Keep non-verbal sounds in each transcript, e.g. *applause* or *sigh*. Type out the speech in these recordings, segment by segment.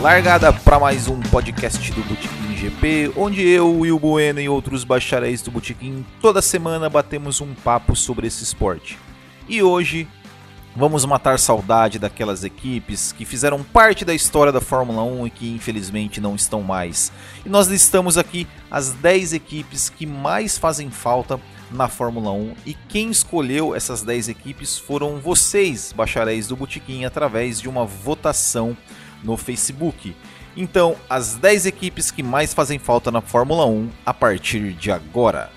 largada para mais um podcast do Botequim GP, onde eu, Will Bueno e outros bacharéis do Botequim toda semana batemos um papo sobre esse esporte. E hoje vamos matar saudade daquelas equipes que fizeram parte da história da Fórmula 1 e que infelizmente não estão mais. E nós listamos aqui as 10 equipes que mais fazem falta na Fórmula 1 e quem escolheu essas 10 equipes foram vocês, bacharéis do Botequim, através de uma votação no Facebook. Então, as 10 equipes que mais fazem falta na Fórmula 1 a partir de agora.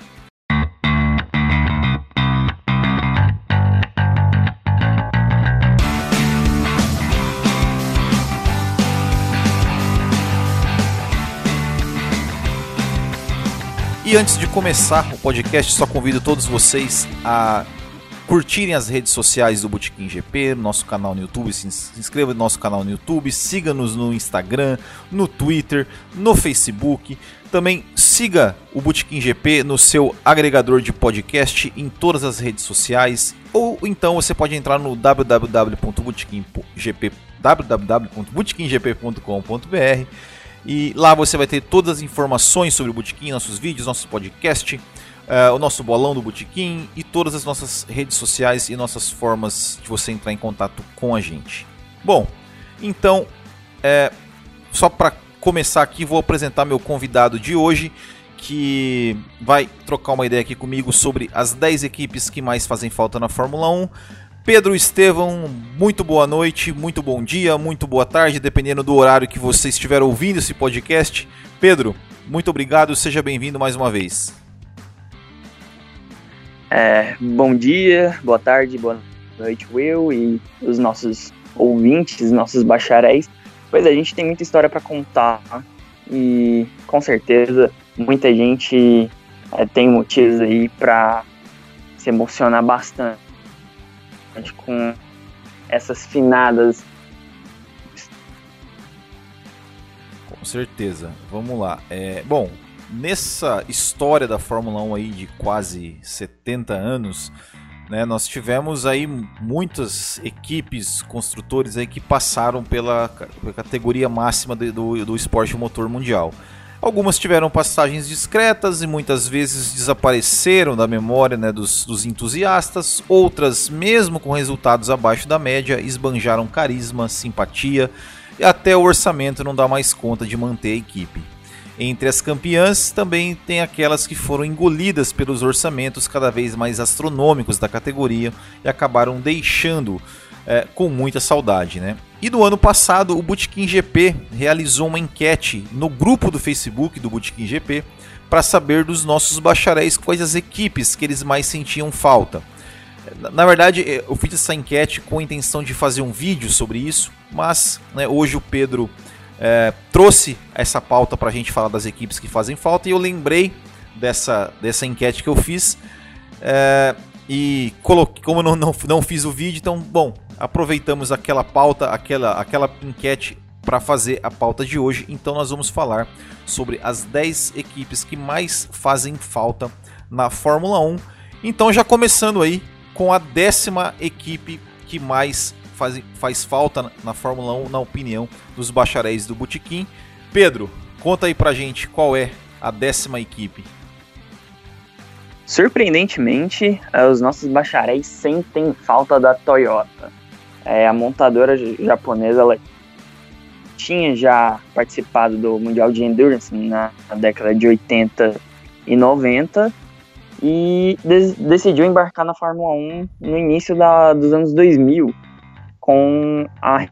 E antes de começar o podcast, só convido todos vocês a curtirem as redes sociais do Botequim GP, nosso canal no YouTube, se inscreva no nosso canal no YouTube, siga-nos no Instagram, no Twitter, no Facebook. Também siga o Botequim GP no seu agregador de podcast em todas as redes sociais, ou então você pode entrar no www.botequimgp.com.br e lá você vai ter todas as informações sobre o Botequim, nossos vídeos, nossos podcasts, uh, o nosso bolão do Botequim e todas as nossas redes sociais e nossas formas de você entrar em contato com a gente. Bom, então, é, só para começar aqui, vou apresentar meu convidado de hoje, que vai trocar uma ideia aqui comigo sobre as 10 equipes que mais fazem falta na Fórmula 1. Pedro Estevão, muito boa noite, muito bom dia, muito boa tarde, dependendo do horário que você estiver ouvindo esse podcast. Pedro, muito obrigado, seja bem-vindo mais uma vez. É, bom dia, boa tarde, boa noite, Will e os nossos ouvintes, nossos bacharéis. Pois a gente tem muita história para contar e com certeza muita gente é, tem motivos aí para se emocionar bastante com essas finadas. Com certeza. Vamos lá. É, bom, nessa história da Fórmula 1 aí de quase 70 anos, né, nós tivemos aí muitas equipes, construtores aí que passaram pela, categoria máxima do, do, do esporte motor mundial. Algumas tiveram passagens discretas e muitas vezes desapareceram da memória né, dos, dos, entusiastas. Outras, mesmo com resultados abaixo da média, esbanjaram carisma, simpatia e até o orçamento não dá mais conta de manter a equipe. Entre as campeãs também tem aquelas que foram engolidas pelos orçamentos cada vez mais astronômicos da categoria e acabaram deixando é, com muita saudade, né? E no ano passado, o Bootkin GP realizou uma enquete no grupo do Facebook do Bootkin GP para saber dos nossos bacharéis quais as equipes que eles mais sentiam falta. Na verdade, é, eu fiz essa enquete com a intenção de fazer um vídeo sobre isso, mas né, hoje o Pedro é, trouxe essa pauta para a gente falar das equipes que fazem falta e eu lembrei dessa, dessa enquete que eu fiz. É, e coloquei, como não, não, não fiz o vídeo, então, bom, aproveitamos aquela pauta, aquela, aquela enquete para fazer a pauta de hoje. Então nós vamos falar sobre as 10 equipes que mais fazem falta na Fórmula 1. Então já começando aí com a décima equipe que mais faz, faz falta na Fórmula 1, na opinião dos bacharéis do Botequim. Pedro, conta aí pra gente qual é a décima equipe. Surpreendentemente, eh, os nossos bacharéis sentem falta da Toyota. É, a montadora japonesa ela tinha já participado do Mundial de Endurance na década de 80 e 90 e de decidiu embarcar na Fórmula 1 no início da, dos anos 2000 com a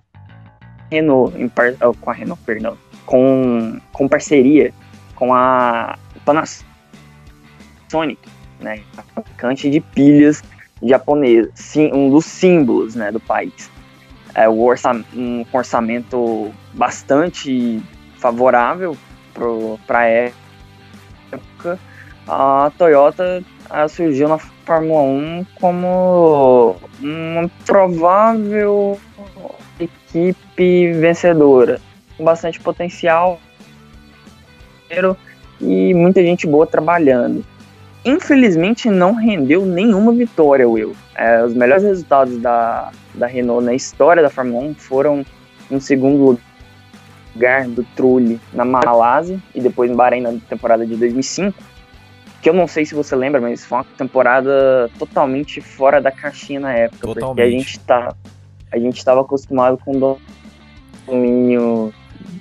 Renault, par, oh, com a Renault, perdão, com, com parceria com a Panasonic, né, fabricante de pilhas japonesa, sim, um dos símbolos né, do país. É, o um orçamento bastante favorável para a época, a Toyota surgiu na Fórmula 1 como uma provável equipe vencedora, com bastante potencial e muita gente boa trabalhando infelizmente não rendeu nenhuma vitória, Will. É, os melhores resultados da, da Renault na história da Fórmula 1 foram em segundo lugar do Trulli na Malásia e depois no Bahrein na temporada de 2005, que eu não sei se você lembra, mas foi uma temporada totalmente fora da caixinha na época, totalmente. porque a gente tá a gente estava acostumado com o domínio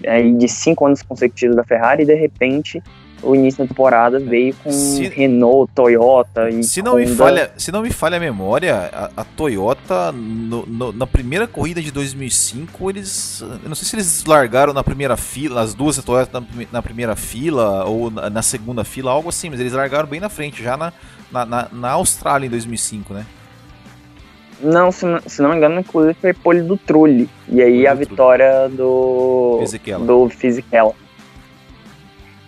aí de cinco anos consecutivos da Ferrari e de repente o início da temporada veio com se, Renault, Toyota e se não Honda. me falha se não me falha a memória a, a Toyota no, no, na primeira corrida de 2005 eles eu não sei se eles largaram na primeira fila as duas Toyota na, na primeira fila ou na, na, segunda fila algo assim mas eles largaram bem na frente já na, na, na Austrália em 2005 né não, se, se, não me engano, inclusive foi pole do Trulli. E aí a vitória do Fisichella. do Fisichella.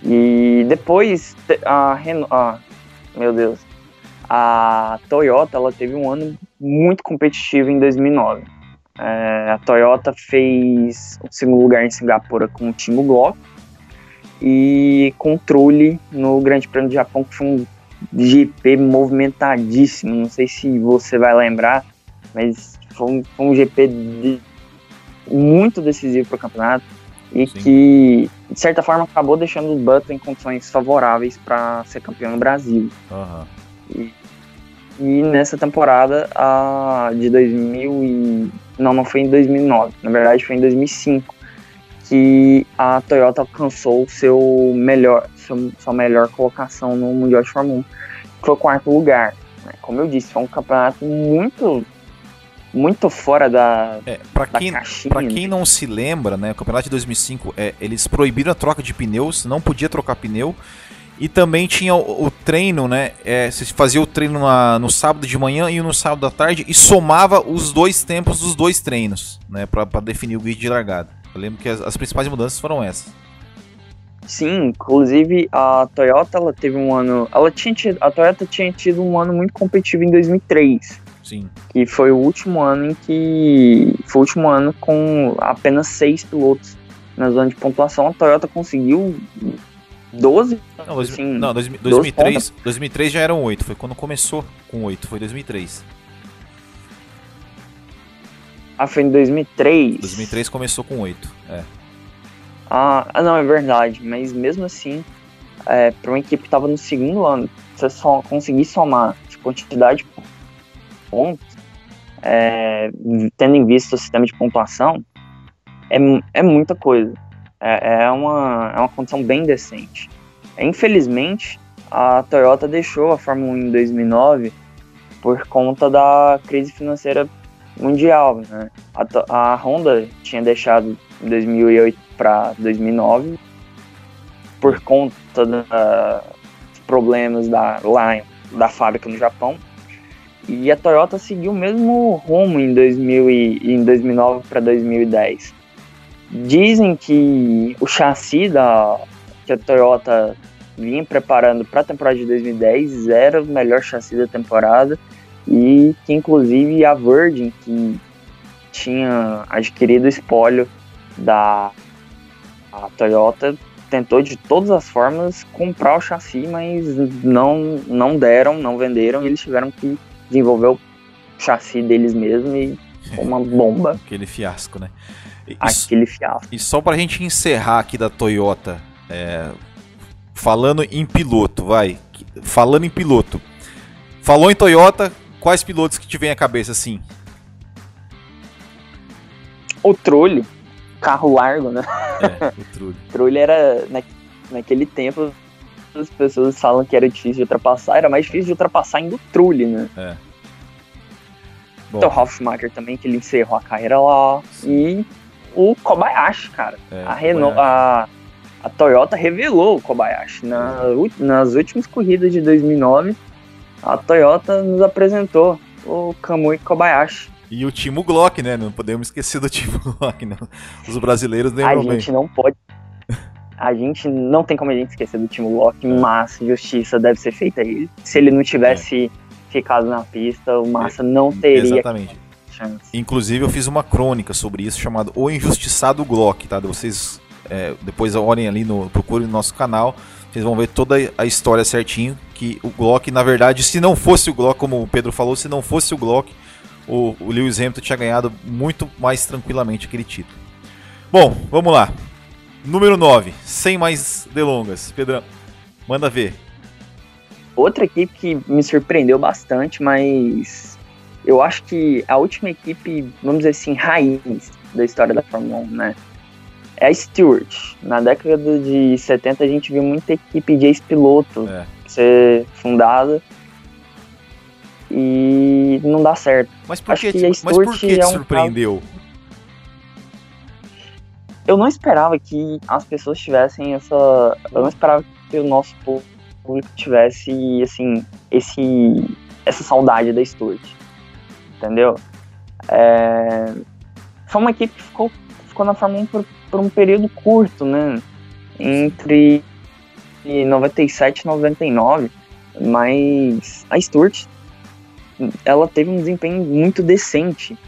E depois a Renault, ah, meu Deus, a Toyota ela teve um ano muito competitivo em 2009. É, a Toyota fez o segundo lugar em Singapura com o Timo Glock e Trulli no Grande Prêmio do Japão, que foi um GP movimentadíssimo. Não sei se você vai lembrar, mas foi um, foi um GP de, muito decisivo para o campeonato e Sim. que, de certa forma, acabou deixando o Button em condições favoráveis para ser campeão no Brasil. Uhum. E, e, nessa temporada a, de 2000 e... Não, não foi em 2009, na verdade foi em 2005 que a Toyota alcançou seu melhor, seu, sua melhor colocação no Mundial de Fórmula 1, que foi o quarto lugar. Né? Como eu disse, foi um campeonato muito muito fora da, é, para quem para quem não se lembra né o campeonato de 2005 é, eles proibiram a troca de pneus não podia trocar pneu. E também tinha o, o treino né é, você fazia o treino na, no sábado de manhã e no sábado da tarde e somava os dois tempos dos dois treinos né para definir o grid de largada. Eu lembro que as, as principais mudanças foram essas. Sim, inclusive a Toyota ela teve um ano, ela tinha tido, a Toyota tinha tido um ano muito competitivo em 2003. Sim. Que foi o último ano em que. Foi o último ano com apenas seis pilotos na zona de pontuação. A Toyota conseguiu 12. Não, dois, assim, não 2003, 2003 já eram 8. Foi quando começou com 8. Foi 2003. Ah, foi em 2003? 2003 começou com 8. É. Ah, não, é verdade. Mas mesmo assim, é, para uma equipe que estava no segundo ano, você só conseguir somar quantidade de pontos, é, tendo em vista o sistema de pontuação, é, é muita coisa. É, é, uma, é uma condição bem decente. Infelizmente, a Toyota deixou a Fórmula 1 em 2009 por conta da crise financeira mundial. Né? A, a Honda tinha deixado em 2008 para 2009 por conta dos problemas da, lá da fábrica no Japão e a Toyota seguiu o mesmo rumo em, 2000 e, em 2009 para 2010. Dizem que o chassi da, que a Toyota vinha preparando para a temporada de 2010 era o melhor chassi da temporada e que inclusive a Virgin, que tinha adquirido o espólio da Toyota, tentou de todas as formas comprar o chassi, mas não, não deram, não venderam e eles tiveram que desenvolveu o chassi deles mesmo e uma bomba. *laughs* Aquele fiasco, né? E, Aquele fiasco. E só pra gente encerrar aqui da Toyota, é, falando em piloto, vai. Falando em piloto. Falou em Toyota, quais pilotos que te vem à cabeça assim? O Trulli, carro largo, né? É, *laughs* o Trulli. Trulli era, na, naquele tempo, as pessoas falam que era difícil de ultrapassar, era mais difícil de ultrapassar indo Trulli, né? É. Bom. Então, o Schumacher também, que ele encerrou a carreira lá. E o Kobayashi, cara. É, a, Renault, a, a Toyota revelou o Kobayashi. Na, nas últimas corridas de 2009, a Toyota nos apresentou o Kamui Kobayashi. E o Timo Glock, né? Não podemos esquecer do Timo Glock, não. Os brasileiros lembram A gente bem. não pode a gente não tem como a gente esquecer do Timo Locke, é. mas justiça deve ser feita a ele. Se ele não tivesse é. ficado na pista, o Massa não teria Exatamente. chance. Inclusive, eu fiz uma crônica sobre isso chamada O Injustiçado Glock, tá? Vocês é, depois olhem ali, no, procurem no nosso canal, vocês vão ver toda a história certinho. Que o Glock, na verdade, se não fosse o Glock, como o Pedro falou, se não fosse o Glock, o, o Lewis Hamilton tinha ganhado muito mais tranquilamente aquele título. Bom, vamos lá. Número 9, sem mais delongas. Pedrão, manda ver. Outra equipe que me surpreendeu bastante, mas eu acho que a última equipe, vamos dizer assim, raiz da história da Fórmula 1, né? É a Stewart. Na década de 70 a gente viu muita equipe de ex-piloto É. ser fundada e não dá certo. Mas por Acho que, que te- a mas por Stewart que te é um surpreendeu? Eu não esperava que as pessoas tivessem essa. Eu não esperava que o nosso público tivesse, assim, esse, essa saudade da Stewart. Entendeu? É, Foi uma equipe que ficou, ficou na Fórmula 1 por, por um período curto, né? Entre 97 e 99. Mas a Stewart, ela teve um desempenho muito decente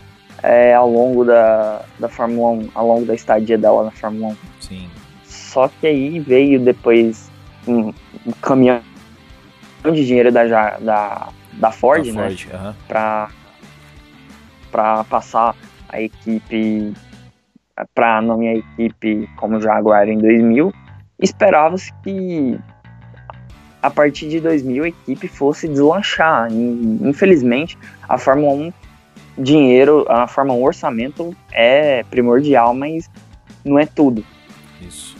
é, ao longo da, da Fórmula 1, ao longo da estadia dela na Fórmula 1. Sim. Só que aí veio depois um, um caminhão de dinheiro da, da, da Ford, da né? Ford, aham. Pra, pra passar a equipe pra nomear a equipe como Jaguar em 2000. Esperava-se que a partir de 2000 a equipe fosse deslanchar. E, infelizmente, a Fórmula 1 dinheiro, a Fórmula 1 orçamento é primordial, mas não é tudo. Isso.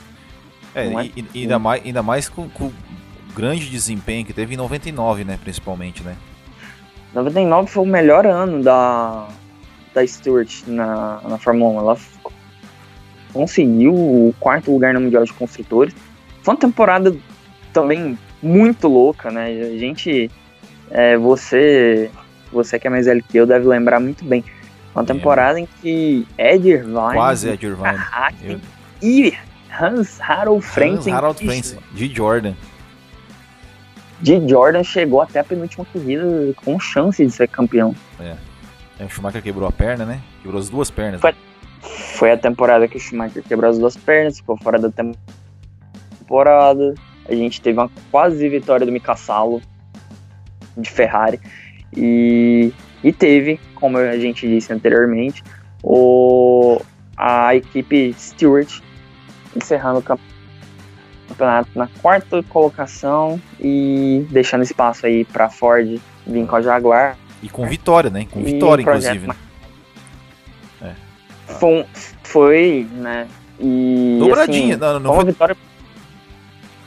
É, é- e, e ainda mais, ainda mais com, com o grande desempenho que teve em 99, né? Principalmente, né? 99 foi o melhor ano da, da Stewart na, na Fórmula 1. Ela conseguiu o quarto lugar no Mundial de Construtores. Foi uma temporada também muito louca, né? A gente, é, você, você que é mais velho que eu, deve lembrar muito bem. Uma temporada em que Ed Irvine, Quase Ed Irvine. Hackney e Hans Harold Hans Frentzen Harald Frentzen, de Jordan. de Jordan chegou até a penúltima corrida com chance de ser campeão. É, o Schumacher quebrou a perna, né? Quebrou as duas pernas. Foi- Foi a temporada que o Schumacher quebrou as duas pernas, ficou fora da tem- temporada. A gente teve uma quase vitória do Mika Salo de Ferrari. E, e teve, como a gente disse anteriormente, o, a equipe Stewart encerrando o camp- campeonato na quarta colocação e deixando espaço aí para Ford vir com a Jaguar. E com vitória, né? Com vitória, inclusive. Né? Foi, um- foi, né? E, Dobradinha. assim, não, não, foi foi, vitória.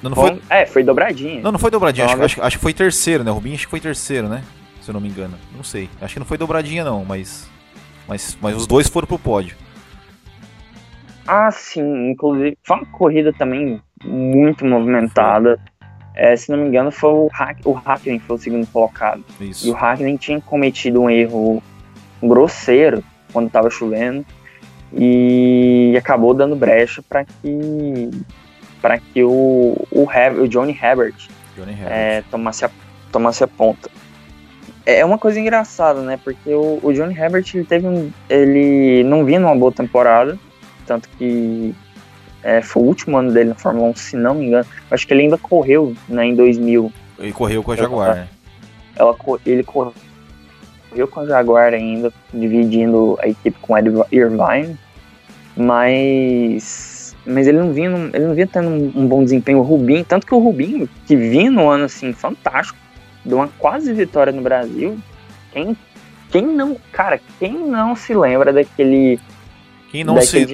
não, não foi- foi, É, foi dobradinha. não, não foi dobradinha. Acho, acho, acho que foi terceiro, né? O Rubinho acho que foi terceiro, né? Se eu não me engano. Não sei. Acho que não foi dobradinha, não, mas. Mas, mas os dois foram pro pódio. Ah, sim, inclusive foi uma corrida também muito movimentada. É, se não me engano, foi o, Hack, o Hackney que foi o segundo colocado. E o Isso. Hackney tinha cometido um erro grosseiro quando estava chovendo e acabou dando brecha para que para que o, o, Heb- o Johnny Herbert Johnny Herbert. é, tomasse, a, tomasse a ponta. É uma coisa engraçada, né? Porque o, o Johnny Herbert ele teve um, ele não vinha numa boa temporada, tanto que é, foi o último ano dele na Fórmula 1, se não me engano. Acho que ele ainda correu né, em 2000. Ele correu com a Jaguar, né? Ela, ele correu com a Jaguar ainda, dividindo a equipe com o Ed Irvine, mas mas ele não vinha, ele não vinha tendo um, um bom desempenho. O Rubinho, tanto que o Rubinho, que vinha no ano assim fantástico, deu uma quase vitória no Brasil. Quem, quem não, cara, quem não se lembra daquele, Quem não, se,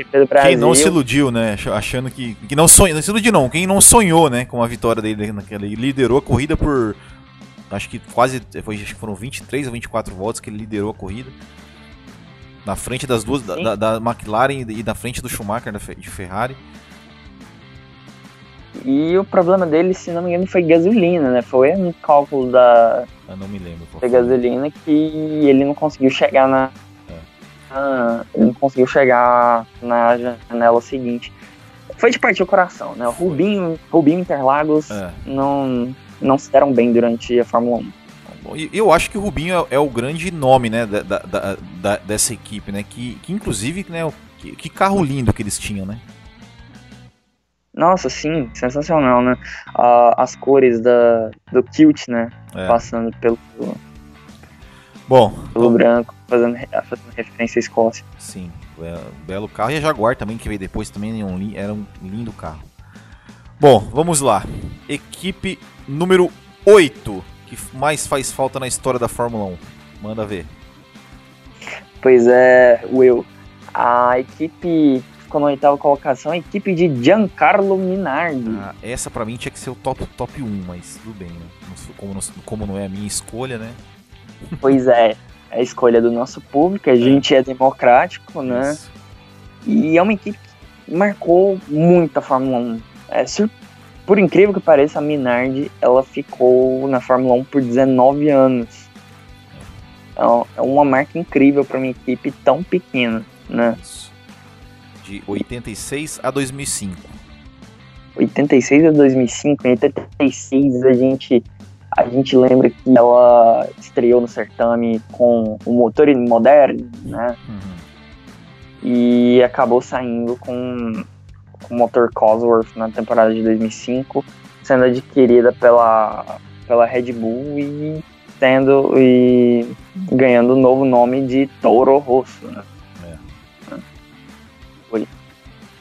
quem não se iludiu, né? ach- Achando que. que não sonhou. Não se iludiu, não. Quem não sonhou, né? Com a vitória dele naquela. Ele liderou a corrida por. Acho que quase. Foi, acho que foram 23 ou 24 voltas que ele liderou a corrida. Na frente das duas. Da, da- da McLaren e na frente do Schumacher da de Ferrari. E o problema dele, se não me engano, foi gasolina, né? Foi um cálculo da, Eu não me lembro. da gasolina que ele não conseguiu chegar na, É. na- ele não conseguiu chegar na janela seguinte. Foi de partir o coração, né? O Rubinho, Rubinho Interlagos É. não, não se deram bem durante a Fórmula 1. Bom, e Eu acho que o Rubinho é, é o grande nome, né, da, da- da- dessa equipe, né, que, que inclusive, né, o- que, que carro lindo que eles tinham, né? Nossa, sim, sensacional, né? Ah, as cores da, do kilt, né? É. Passando pelo, Bom, pelo branco, fazendo, fazendo referência à Escócia. sim. É, belo carro. E a Jaguar também, que veio depois, também era um lindo carro. Bom, vamos lá. Equipe número 8, que mais faz falta na história da Fórmula 1. Manda ver. Pois é, Will. A equipe ficou na oitava colocação, a equipe de Giancarlo Minardi. Ah, essa para mim tinha que ser o top, top 1, mas tudo bem, né? Como não, como não é a minha escolha, né? Pois é, é a escolha do nosso público, a é. gente é democrático, né? Isso. E é uma equipe que marcou muito a Fórmula 1. É, por incrível que pareça, a Minardi ela ficou na Fórmula 1 por 19 anos. É, é uma marca incrível para uma equipe tão pequena, né? De 86 a 2005. 86 a 2005, em 86 a gente a gente lembra que ela estreou no certame com o motor moderno, né? Uhum. E acabou saindo com o motor Cosworth na temporada de 2005, sendo adquirida pela, pela Red Bull e tendo e ganhando o novo nome de Toro Rosso, né?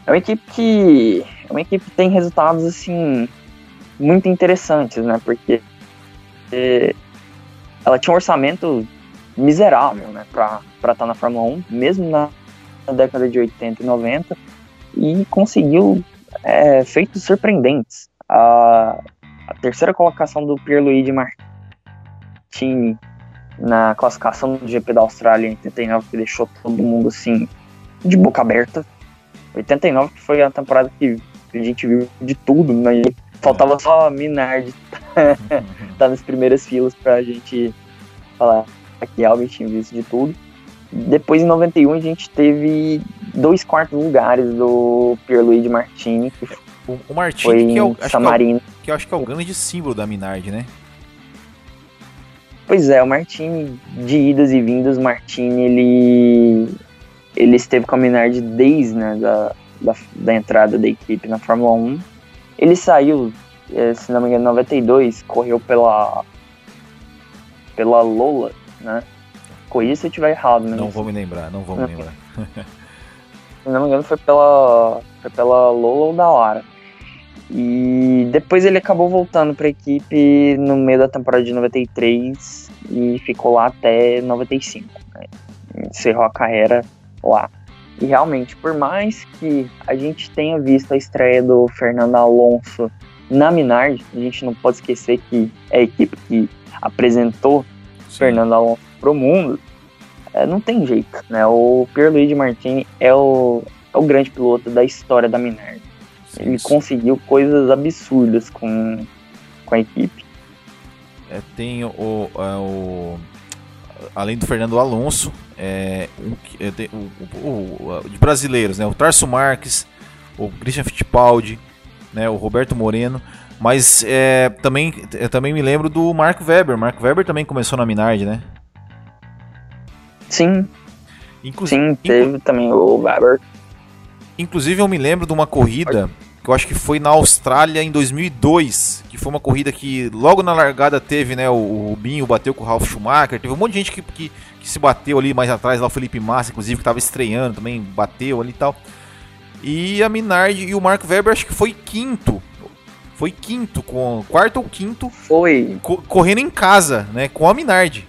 É uma equipe que é uma equipe que tem resultados assim muito interessantes, né? Porque ela tinha um orçamento miserável, né, para estar tá na Fórmula 1, mesmo na, na, década de 80 e 90, e conseguiu é, feitos surpreendentes. A, a terceira colocação do Pierluigi Martini na classificação do GP da Austrália em 89, que deixou todo mundo assim de boca aberta. 89 que foi a temporada que a gente viu de tudo, né? Faltava só a Minardi *laughs* tá nas primeiras filas pra gente falar que Albert tinha visto de tudo. Depois, em 91, a gente teve dois quartos lugares do Pierluigi Martini. Que o, o Martini, que é o, acho que, é o, que eu acho que é o grande símbolo da Minardi, né? Pois é, o Martini, de idas e vindas, o Martini, ele, ele esteve com a Minardi desde né, da, da, da entrada da equipe na Fórmula 1. Ele saiu é, se não me engano, em 92, correu pela pela Lola, né? Corrija se eu estiver errado, né? Não vou me lembrar, não vou me lembrar. *laughs* se não me engano, foi pela, foi pela Lola ou da Lara. E depois ele acabou voltando para a equipe no meio da temporada de 93 e ficou lá até 95. Né? Encerrou a carreira lá. E realmente, por mais que a gente tenha visto a estreia do Fernando Alonso na Minardi, a gente não pode esquecer que é a equipe que apresentou Sim. Fernando Alonso pro mundo. É, não tem jeito, né? O Pierluigi Martini é o, é o grande piloto da história da Minardi. Sim, Ele sim. conseguiu coisas absurdas com, com a equipe. É, tem o, é, o, além do Fernando Alonso, é, um, é, o, de brasileiros, né? O Tarso Marques, o Christian Fittipaldi, né, o Roberto Moreno. Mas é, também, eu também me lembro do Mark Webber. Mark Webber também começou na Minardi, né? Sim. Inclusive, Sim, teve também o Weber. Inclusive eu me lembro de uma corrida que eu acho que foi na Austrália em 2002, que foi uma corrida que logo na largada teve, né, o, o Rubinho bateu com o Ralf Schumacher, teve um monte de gente que, que, que se bateu ali mais atrás, lá o Felipe Massa, inclusive, que estava estreando também, bateu ali e tal. E a Minardi e o Mark Webber acho que foi quinto. Foi quinto, com quarto ou quinto. Foi. Co correndo em casa, né? Com a Minardi.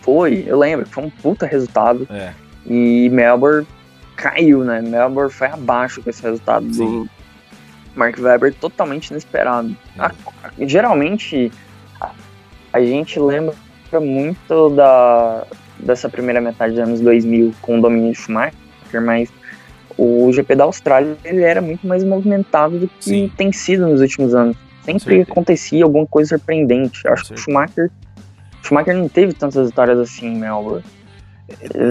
Foi, eu lembro. Foi um puta resultado. É. E Melbourne caiu, né? Melbourne foi abaixo com esse resultado Sim. do Mark Webber totalmente inesperado. É. A, geralmente a, a, gente lembra muito da, dessa primeira metade dos anos 2000 com o domínio de Schumacher, mas o GP da Austrália ele era muito mais movimentado do que Sim. tem sido nos últimos anos. Sempre acontecia alguma coisa surpreendente. Eu acho que o Schumacher, Schumacher não teve tantas vitórias assim em Melbourne.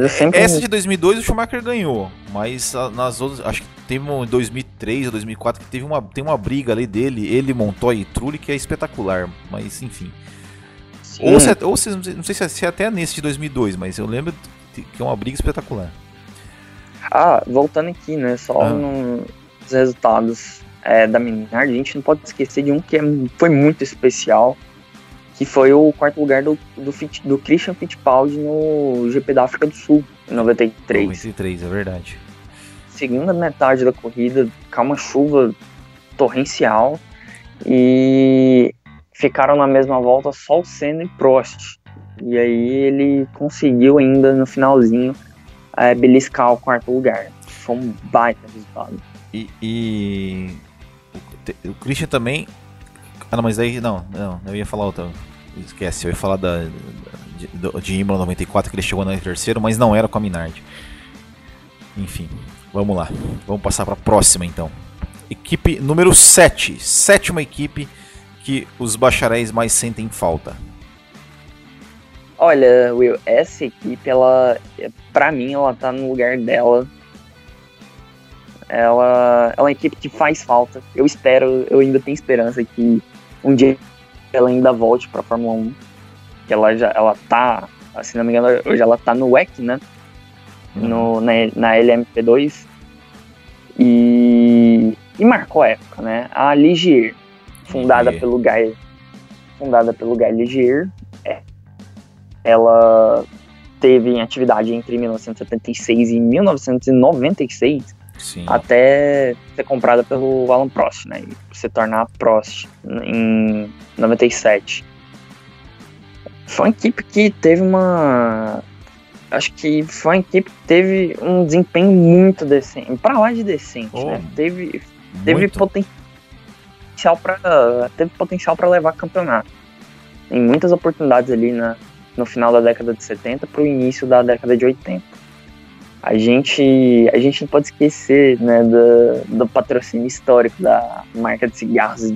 Sempre... Essa de 2002 o Schumacher ganhou, mas nas outras, acho que teve um em 2003 ou 2004 que teve uma, tem uma briga ali dele, ele montou a Trulli que é espetacular, mas enfim. Ou, se, ou se, não sei se é até nesse de 2002, mas eu lembro que é uma briga espetacular. Ah, voltando aqui, né? Só ah. nos resultados é, da Minardi, a gente não pode esquecer de um que é, foi muito especial, que foi o quarto lugar do, do, do Christian Fittipaldi no GP da África do Sul, em 93. 93, é verdade. Segunda metade da corrida, com uma chuva torrencial e ficaram na mesma volta só o Senna e Prost. E aí ele conseguiu ainda no finalzinho é, beliscar o quarto lugar. Foi um baita resultado. E, e o, Christian também. Ah, não, mas daí. Não, não, eu ia falar outra. Esquece, eu ia falar da, de, de Imola 94 que ele chegou no terceiro, mas não era com a Minardi. Enfim, vamos lá. Vamos passar para a próxima então. Equipe número 7. Sétima equipe que os bacharéis mais sentem falta. Olha, Will, essa equipe, ela, pra mim, ela tá no lugar dela. Ela, é uma equipe que faz falta. Eu espero, eu ainda tenho esperança que um dia ela ainda volte pra Fórmula 1. Que ela já, ela tá, se não me engano, hoje ela tá no WEC, né? Uhum. No, na, na LMP2. E, e marcou a época, né? A Ligier, fundada pelo Guy, fundada pelo Guy Ligier, ela teve em atividade entre 1976 e 1996 Sim. até ser comprada pelo Alan Prost, né? E se tornar Prost em 97. Foi uma equipe que teve uma. Acho que foi uma equipe que teve um desempenho muito decente. Pra lá de decente, oh, né? Teve, teve potencial para teve potencial para levar campeonato. Em muitas oportunidades ali na, no final da década de 70 para o início da década de 80. A gente, a gente não pode esquecer né, do, do patrocínio histórico da marca de cigarros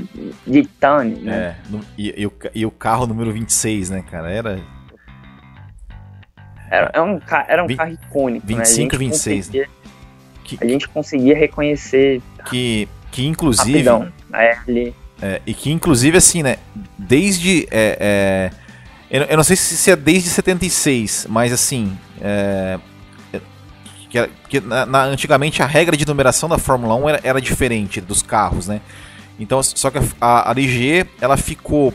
de Tony. Né? É, no, e, e, o, e o carro número 26, né, cara? Era. Era, era um, era um 20, carro icônico. 25 né? e 26. Né? Que, a gente conseguia reconhecer. Que, que inclusive. Rapidão, ali. É, e que inclusive, assim, né? Desde. É, é eu, eu não sei se, é desde 76, mas assim. É, que, que na, na, antigamente a regra de numeração da Fórmula 1 era, era diferente dos carros, né? Então, só que a, a LG ela ficou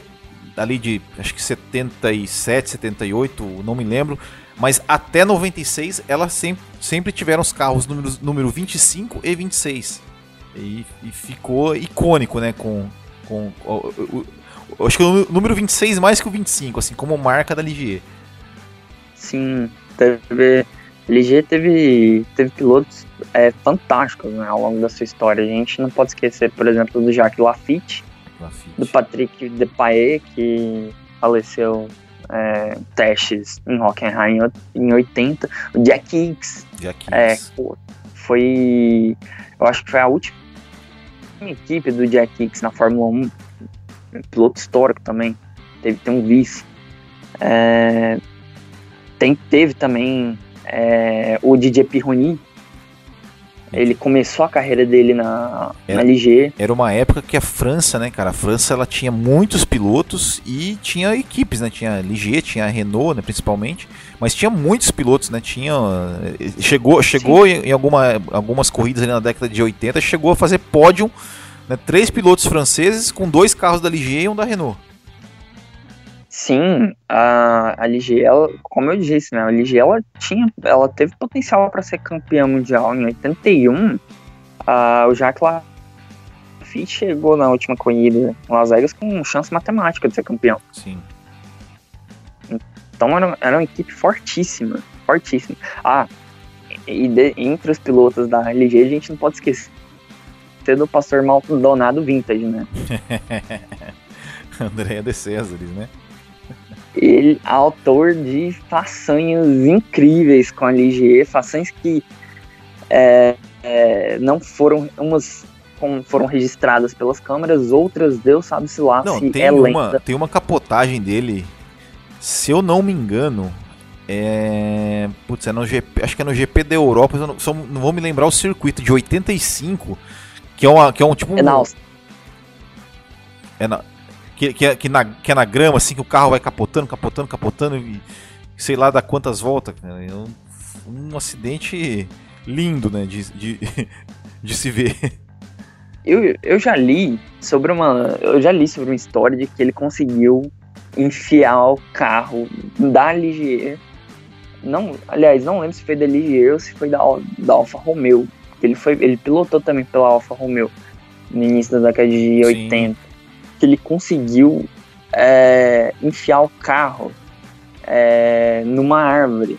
ali de acho que 77, 78, não me lembro, mas até 96 ela sempre, sempre tiveram os carros número, número 25 e 26. E, e ficou icônico, né, com, com o, eu acho que o número 26 mais que o 25, assim, como marca da Ligier. Sim, teve. Ligier teve, teve pilotos é, fantásticos né, ao longo da sua história. A gente não pode esquecer, por exemplo, do Jacques Lafitte, Lafitte. do Patrick Depailler, que faleceu é, testes em Hockenheim em 80. O Jack Hicks. Jack é, Hicks. É, foi. Eu acho que foi a última equipe do Jack Hicks na Fórmula 1 piloto histórico também, teve tem um vice. É, tem, teve também é, o DJ Pirroni, ele começou a carreira dele na, era, na LG. Era uma época que a França, né, cara? A França ela tinha muitos pilotos e tinha equipes, né? Tinha a LG, tinha a Renault, né, principalmente. Mas tinha muitos pilotos, né? Tinha. Chegou, chegou em, em alguma, algumas corridas ali na década de 80, chegou a fazer pódio né, três pilotos franceses com dois carros da Ligier e um da Renault. Sim, a, a ela, como eu disse, né, a Ligier ela tinha, ela teve potencial para ser campeã mundial em 81. A, o Jacques Lafitte chegou na última corrida em Las Vegas com chance matemática de ser campeão. Sim. Então era, era uma equipe fortíssima, fortíssima. Ah, e de, entre os pilotos da LG a gente não pode esquecer do Pastor Maldonado Vintage, né? *laughs* Andréa de Césares, né? Ele é autor de façanhas incríveis com a Ligier, façanhas que é, é, não foram umas foram registradas pelas câmeras, outras Deus sabe se lá não, se tem é uma, lenda. Tem uma capotagem dele, se eu não me engano, é, putz, é no GP, acho que é no GP da Europa, eu não, só, não vou me lembrar o circuito de 85 que é, uma, que é um tipo. É na É na. Que, que, é, que, na, que é na grama, assim, que o carro vai capotando, capotando, capotando e sei lá dá quantas voltas. É um, um acidente lindo, né? De, de, *laughs* de se ver. Eu, eu já li sobre uma. Eu já li sobre uma história de que ele conseguiu enfiar o carro da Ligier não, aliás, não lembro se foi da Ligier ou se foi da, da Alfa Romeo. Ele foi, ele pilotou também pela Alfa Romeo no início da década de 80. Que ele conseguiu é, enfiar o carro é, numa árvore.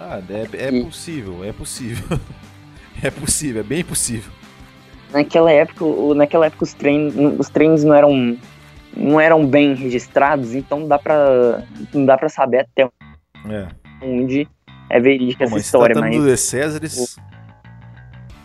Ah, é, é e, possível, é possível. *laughs* é possível, é bem possível. Naquela época, naquela época os treinos, os treinos não eram não eram bem registrados, então dá para não dá para saber até é. onde é verídica essa história, mas de Césares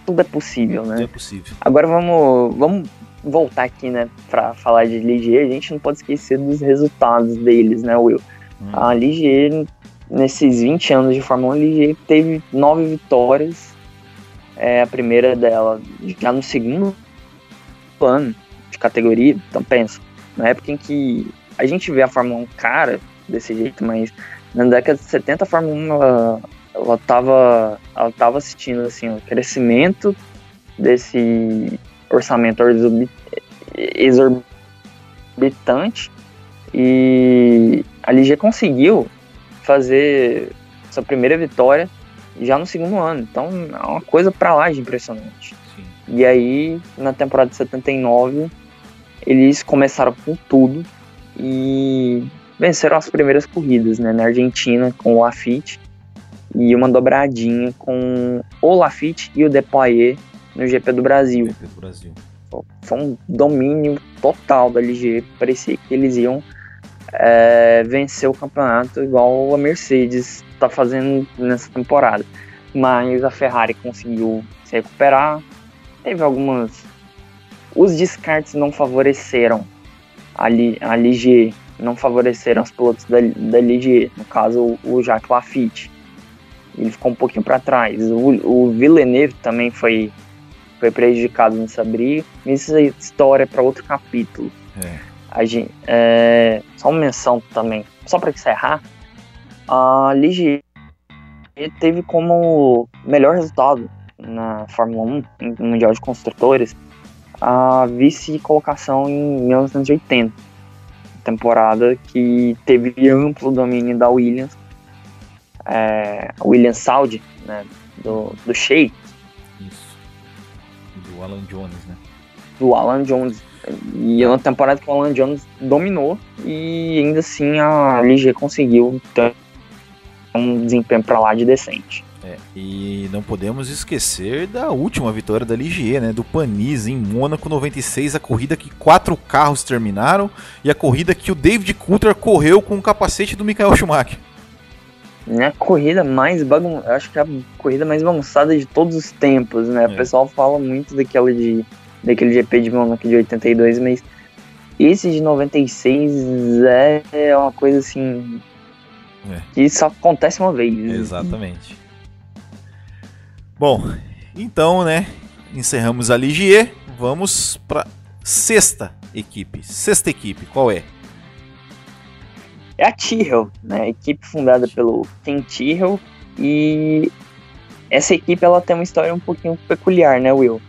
tudo é possível, né? Tudo é possível. Agora vamos vamos voltar aqui, né, para falar de Ligier, a gente não pode esquecer dos resultados deles, né, Will? Hum. A Ligier nesses 20 anos de Fórmula 1, Ligier teve nove vitórias. É a primeira dela já no segundo ano de categoria, então pensa, na época em que a gente vê a Fórmula 1 cara desse jeito, mas na década de 70 a Fórmula 1 ela, ela tava, ela tava assistindo assim, o crescimento desse orçamento exorbitante e a Ligia conseguiu fazer sua primeira vitória já no segundo ano. Então é uma coisa para lá de impressionante. Sim. E aí, na temporada de 79, eles começaram com tudo e venceram as primeiras corridas, né? Na Argentina com o Lafitte e uma dobradinha com o Lafitte e o Depoyer no GP do Brasil. GP do Brasil. Foi um domínio total da LG. Parecia que eles iam é, vencer o campeonato igual a Mercedes está fazendo nessa temporada. Mas a Ferrari conseguiu se recuperar. Teve algumas os descartes não favoreceram a, a Ligier, não favoreceram os pilotos da, da Ligier, no caso o, Jacques Lafitte. Ele ficou um pouquinho para trás. O, o Villeneuve também foi, foi prejudicado nessa briga. Isso é história para outro capítulo. É. A gente, é, só uma menção também, só para encerrar, a Ligier teve como melhor resultado na Fórmula 1, no Mundial de Construtores, a vice-colocação em 1980, temporada que teve amplo domínio da Williams, é, Williams Saudi, né, do, do Shea. Do Alan Jones, né? Do Alan Jones. E é uma temporada que o Alan Jones dominou e ainda assim a LG conseguiu ter um desempenho para lá de decente. É, e não podemos esquecer da última vitória da Ligier, né? Do Panis em Mônaco 96, a corrida que quatro carros terminaram e a corrida que o David Coulter correu com o capacete do Michael Schumacher. É a corrida mais bagun... acho que é a corrida mais bagunçada de todos os tempos, né? É. O pessoal fala muito daquela de daquele GP de Mônaco de 82, mas esse de 96 é uma coisa assim é. que só acontece uma vez. Exatamente. Bom, então, né, encerramos a Ligier, vamos para sexta equipe. Sexta equipe, qual é? É a Tyrrell, né, a equipe fundada pelo Ken Tyrrell e essa equipe ela tem uma história um pouquinho peculiar, né, Will?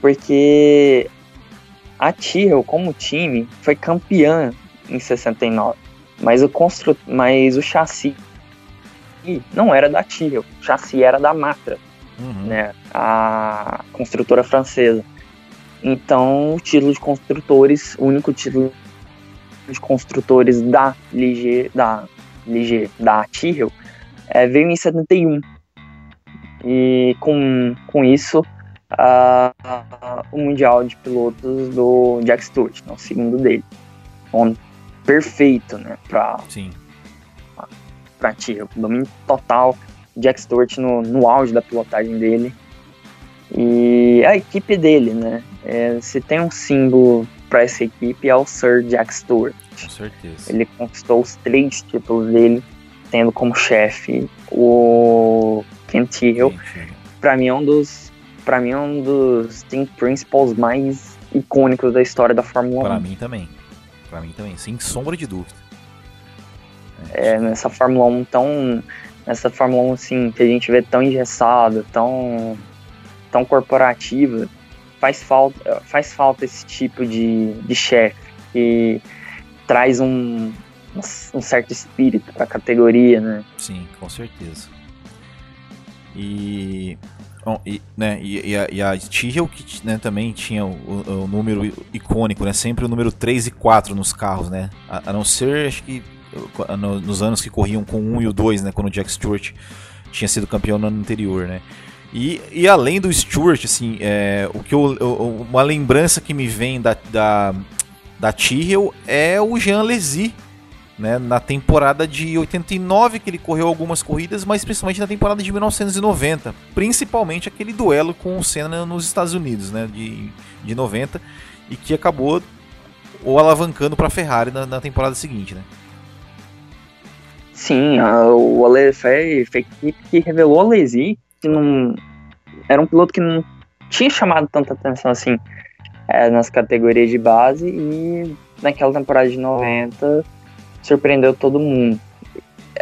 Porque a Tyrrell, como time, foi campeã em 69, mas o, constru... mas o chassi não era da Tyrrell, o chassi era da Matra uhum. né, a construtora francesa. Então, o título de construtores, o único título de construtores da Ligier, da Ligier, da Tyrrell, é, veio em 71. E com, com isso, o Mundial de Pilotos do Jack Stewart, né, o segundo dele. Um, perfeito, né, para para Tyrrell, domínio total Jack Stewart no, no auge da pilotagem dele. E a equipe dele, né? É, se tem um símbolo para essa equipe é o Sir Jack Stewart. Com certeza. Ele conquistou os três títulos dele, tendo como chefe o Ken Tyrrell. Para mim é um dos para mim é um dos team principals mais icônicos da história da Fórmula 1. Para mim também. Para mim também, sem sombra de dúvida. É, nessa Fórmula 1 tão nessa Fórmula 1 assim, que a gente vê tão engessada, tão, tão corporativa, faz falta, faz falta esse tipo de, de chefe que traz um, um certo espírito para a categoria, né? Sim, com certeza. E, bom, e, né, e, e a, e a que né, também tinha o, o, o, número icônico, né? Sempre o número 3 e 4 nos carros, né? A, a não ser, acho que no, nos anos que corriam com o 1 e o 2, né? Quando o Jack Stewart tinha sido campeão no ano anterior, né? E, e além do Stewart, assim, é, o que eu, uma lembrança que me vem da, da, da Tyrrell é o Jean Lézy, né, na temporada de 89 que ele correu algumas corridas, mas principalmente na temporada de 1990, principalmente aquele duelo com o Senna nos Estados Unidos, né, de, de 90 e que acabou o alavancando para a Ferrari na, na, temporada seguinte, né? Sim, a, o Ale foi, a equipe que revelou a Lazy, que não era um piloto que não tinha chamado tanta atenção assim é, nas categorias de base e naquela temporada de 90 surpreendeu todo mundo.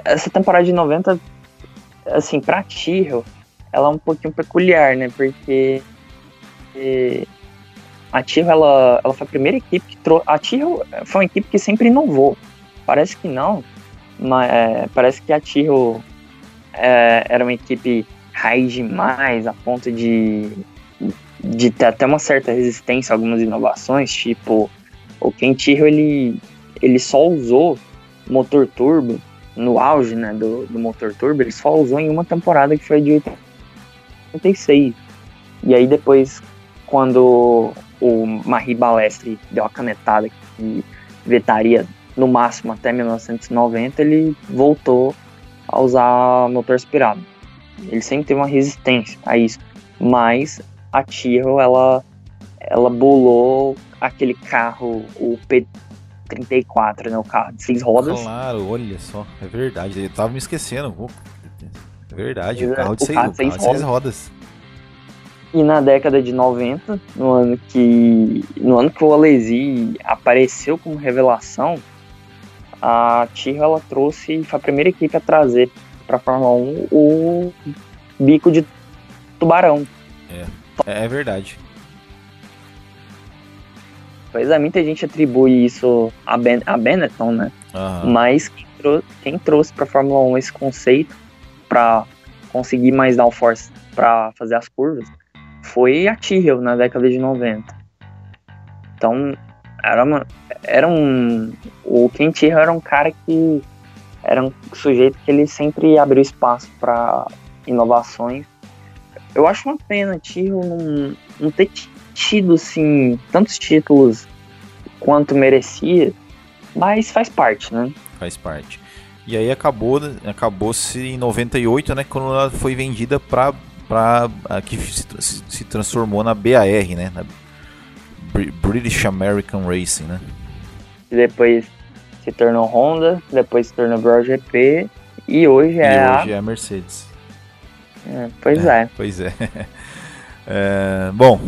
Essa temporada de 90, assim, pra Tyrrell, ela é um pouquinho peculiar, né? Porque a Tyrrell, ela, ela foi a primeira equipe que trouxe... A Tyrrell foi uma equipe que sempre inovou. Parece que não, mas é, parece que a Tyrrell é, era uma equipe raiz demais, a ponto de, de ter até uma certa resistência a algumas inovações, tipo, o Tyrrell, ele, ele só usou motor turbo, no auge né, do, do motor turbo, ele só usou em uma temporada que foi de 86. E aí depois, quando o Marie Balestre deu a canetada que vetaria no máximo até 1990, ele voltou a usar motor aspirado. Ele sempre teve uma resistência a isso. Mas a Tyrrell, ela, ela bolou aquele carro, o P 34, né? O carro de seis rodas. Claro, olha só, é verdade. Eu tava me esquecendo. É verdade, o carro de, o seis, carro de, seis, carro de seis rodas. E na década de 90, no ano que, no ano que o Alesi apareceu como revelação, a Tyrrell ela trouxe, foi a primeira equipe a trazer para Fórmula 1 o bico de tubarão. É, é verdade. Pois é, muita gente atribui isso a, ben, a Benetton, né? Uhum. Mas quem, trou quem trouxe para a Fórmula 1 esse conceito para conseguir mais downforce para fazer as curvas foi a Tyrrell na década de 90. Então, era, uma, era um. O Ken Tyrrell era um cara que era um sujeito que ele sempre abriu espaço para inovações. Eu acho uma pena Tyrrell não, não ter tido assim tantos títulos quanto merecia, mas faz parte, né? Faz parte. E aí acabou, acabou-se em 98, né, quando ela foi vendida para para que se, se, transformou na BAR, né, na British American Racing, né? E depois se tornou Honda, depois se tornou Brawl GP e hoje é e hoje a... é a Mercedes. É, pois é. é. Pois é. *laughs* é. Bom,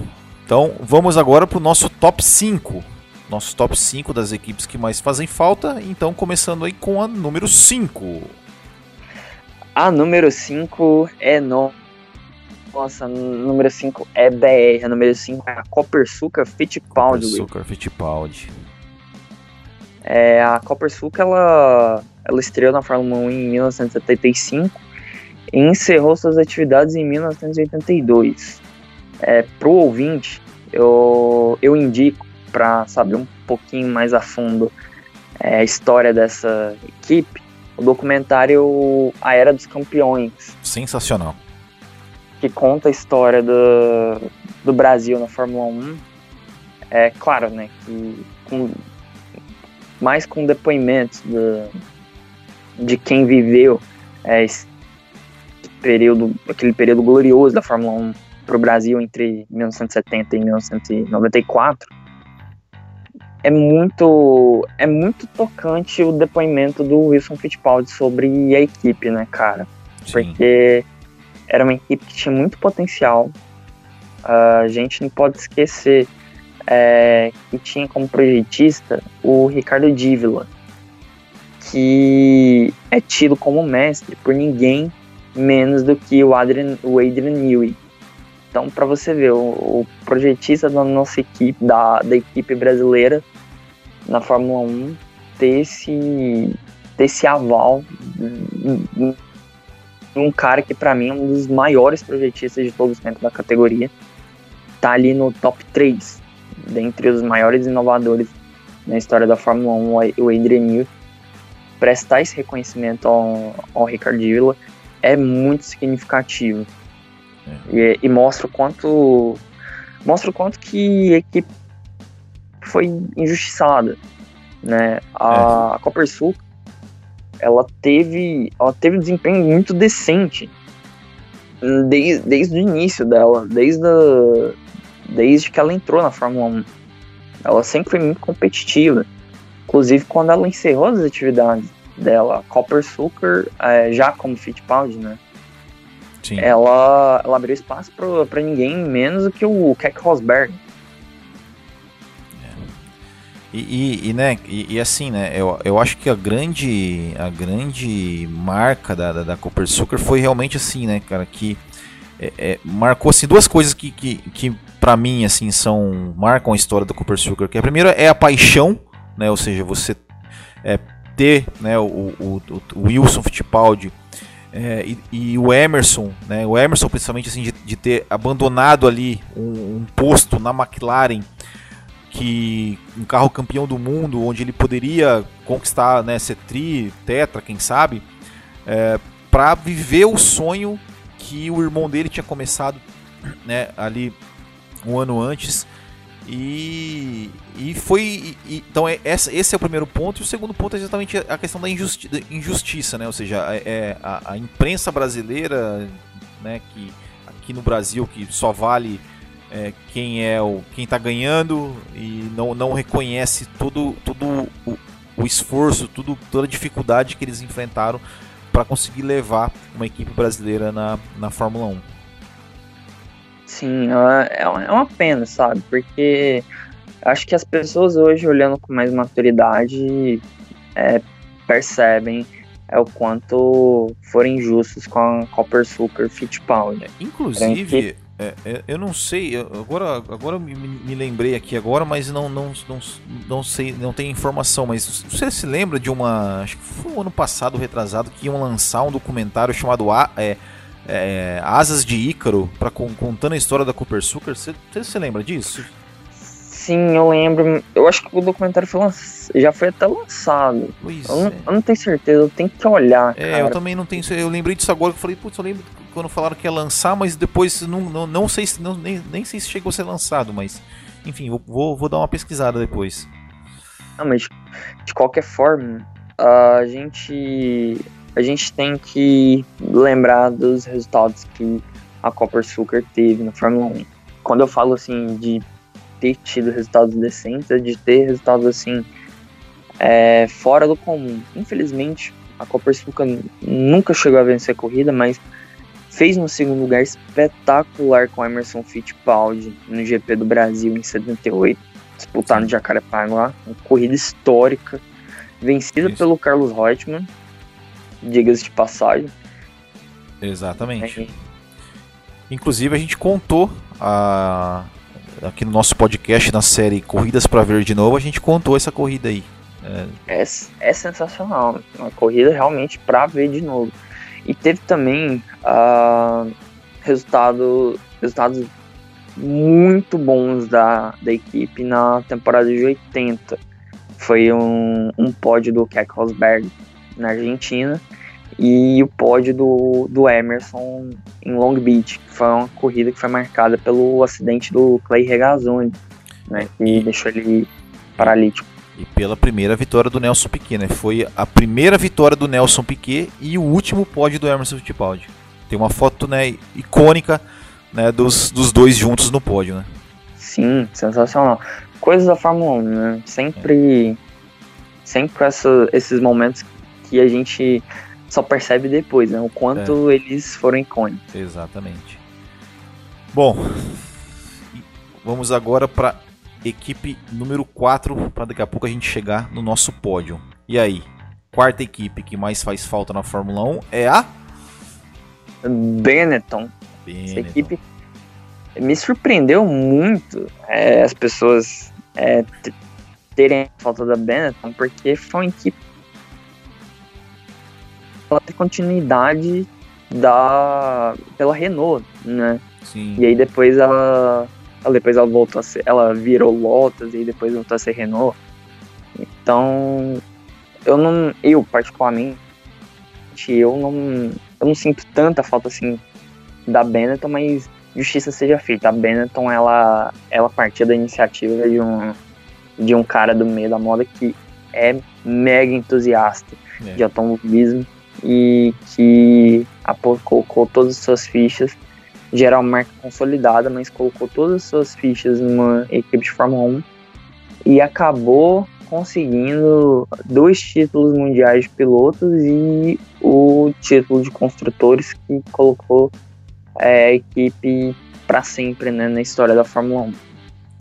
então vamos agora para o nosso top 5. Nosso top 5 das equipes que mais fazem falta. Então, começando aí com a número 5. A número 5 é no. Nossa, número 5 é BR. A número 5 é a Copersucar Fittipaldi. Copersucar Fittipaldi. É, a Copersucar ela, ela estreou na Fórmula 1 em 1975 e encerrou suas atividades em 1982. É, Para o ouvinte, eu, eu indico para saber um pouquinho mais a fundo é, a história dessa equipe, o documentário A Era dos Campeões. Sensacional. Que conta a história do, do Brasil na Fórmula 1. É claro, né, que com mais com depoimentos do, de quem viveu é, esse período, aquele período glorioso da Fórmula 1 para o Brasil entre 1970 e 1994, é muito é muito tocante o depoimento do Wilson Fittipaldi sobre a equipe, né, cara? Sim. Porque era uma equipe que tinha muito potencial. a gente não pode esquecer é, que tinha como projetista o Ricardo Dívila, que é tido como mestre por ninguém menos do que o Adrian, o Adrian Newey. Então, para você ver, o, o, projetista da nossa equipe, da, da equipe brasileira na Fórmula 1, ter esse, ter esse aval de um cara que para mim é um dos maiores projetistas de todos os tempos da categoria. Tá ali no top 3, dentre os maiores inovadores na história da Fórmula 1, o Adrian Newey. Prestar esse reconhecimento ao, ao Ricardo Villa é muito significativo. É. E, e, mostra o quanto mostra o quanto que a equipe foi injustiçada, né? A, é. a Copersucar ela teve ela teve um desempenho muito decente desde, desde o início dela, desde a, desde que ela entrou na Fórmula 1. Ela sempre foi muito competitiva. Inclusive quando ela encerrou as atividades dela, Copper Sucker, é, já como Fittipaldi, né? Sim. Ela, ela abriu espaço para ninguém menos do que o Keck Rosberg. E, e, e, né, e, e, assim, né, eu, eu acho que a grande, a grande marca da, da, da Copper Sucker foi realmente assim, né, cara, que é, é, marcou assim duas coisas que, que, que para mim assim são marcam a história da Cooper Sugar. Que a primeira é a paixão, né? Ou seja, você é, ter né, o, o, o Wilson Fittipaldi é, e, e, o Emerson, né? O Emerson principalmente assim de, de ter abandonado ali um, um, posto na McLaren que um carro campeão do mundo onde ele poderia conquistar né, ser tri, tetra, quem sabe, é, para viver o sonho que o irmão dele tinha começado né, ali um ano antes. E, e foi. E, então, é, essa, esse é o primeiro ponto. E o segundo ponto é exatamente a questão da, injusti injustiça, né? Ou seja, é, é a, a, imprensa brasileira, né, que aqui no Brasil, que só vale é, quem é o quem está ganhando e não, não reconhece todo, todo o, o esforço, tudo, toda a dificuldade que eles enfrentaram para conseguir levar uma equipe brasileira na, na Fórmula 1. Sim, é, é uma pena, sabe? Porque acho que as pessoas hoje, olhando com mais maturidade, é, percebem é o quanto foram injustos com a Copper Super Fittipaldi. Inclusive, é, é, eu não sei, agora, agora me, me, lembrei aqui agora, mas não, não, não, não sei, não tem informação, mas você se lembra de uma, acho que foi o ano passado, retrasado, que iam lançar um documentário chamado a, é, é, Asas de Ícaro, para contando a história da Cooper Sucker, você, você se lembra disso? Sim, eu lembro. Eu acho que o documentário foi já foi até lançado. Pois eu, não, é. eu não tenho certeza, eu tenho que olhar. É, cara. eu também não tenho. Eu lembrei disso agora, eu falei, putz, eu lembro quando falaram que ia lançar, mas depois não, não, não sei se não, nem, nem sei se chegou a ser lançado, mas enfim, vou, vou dar uma pesquisada depois. Não, mas de qualquer forma, a gente a gente tem que lembrar dos resultados que a Copper Sugar teve na Fórmula 1. Quando eu falo assim de ter tido resultados decentes, é de ter resultados assim é, fora do comum. Infelizmente, a Copersuca nunca chegou a vencer a corrida, mas fez um segundo lugar espetacular com Emerson Fittipaldi no GP do Brasil em 78, disputado no Jacarepaguá, uma corrida histórica, vencida Isso. pelo Carlos Reutemann, diga-se de passagem. Exatamente. É. Inclusive a gente contou a, aqui no nosso podcast na série Corridas para Ver de Novo, a gente contou essa corrida aí. É, é, é sensacional, uma corrida realmente para ver de novo. E teve também uh, resultado, resultados muito bons da, da equipe na temporada de 80. Foi um, um pódio do Keck Rosberg na Argentina e o pódio do, do Emerson em Long Beach, que foi uma corrida que foi marcada pelo acidente do Clay Regazzoni, né, que e, deixou ele paralítico. E pela primeira vitória do Nelson Piquet, né? Foi a primeira vitória do Nelson Piquet e o último pódio do Emerson Fittipaldi. Tem uma foto, né, icônica, né, dos, dos dois juntos no pódio, né? Sim, sensacional. Coisas da Fórmula 1, né? Sempre, é. sempre essa, esses momentos que a gente só percebe depois, né? O quanto é. eles foram icônicos. Exatamente. Bom, vamos agora para equipe número 4, para daqui a pouco a gente chegar no nosso pódio. E aí, quarta equipe que mais faz falta na Fórmula 1 é a Benetton. Benetton. Essa equipe me surpreendeu muito é, as pessoas é, terem falta da Benetton, porque foi uma equipe ela tem continuidade da pela Renault, né? Sim. E aí depois ela, ela depois ela voltou a ser, ela virou Lotus e depois voltou a ser Renault. Então, eu não, eu particularmente, eu não, eu não sinto tanta falta assim da Benetton, mas justiça seja feita. A Benetton ela, ela partia da iniciativa de um, de um cara do meio da moda que é mega entusiasta É. de automobilismo e que colocou todas as suas fichas, geral marca consolidada, mas colocou todas as suas fichas numa equipe de Fórmula 1 e acabou conseguindo dois títulos mundiais de pilotos e o título de construtores que colocou é, a equipe para sempre né, na história da Fórmula 1.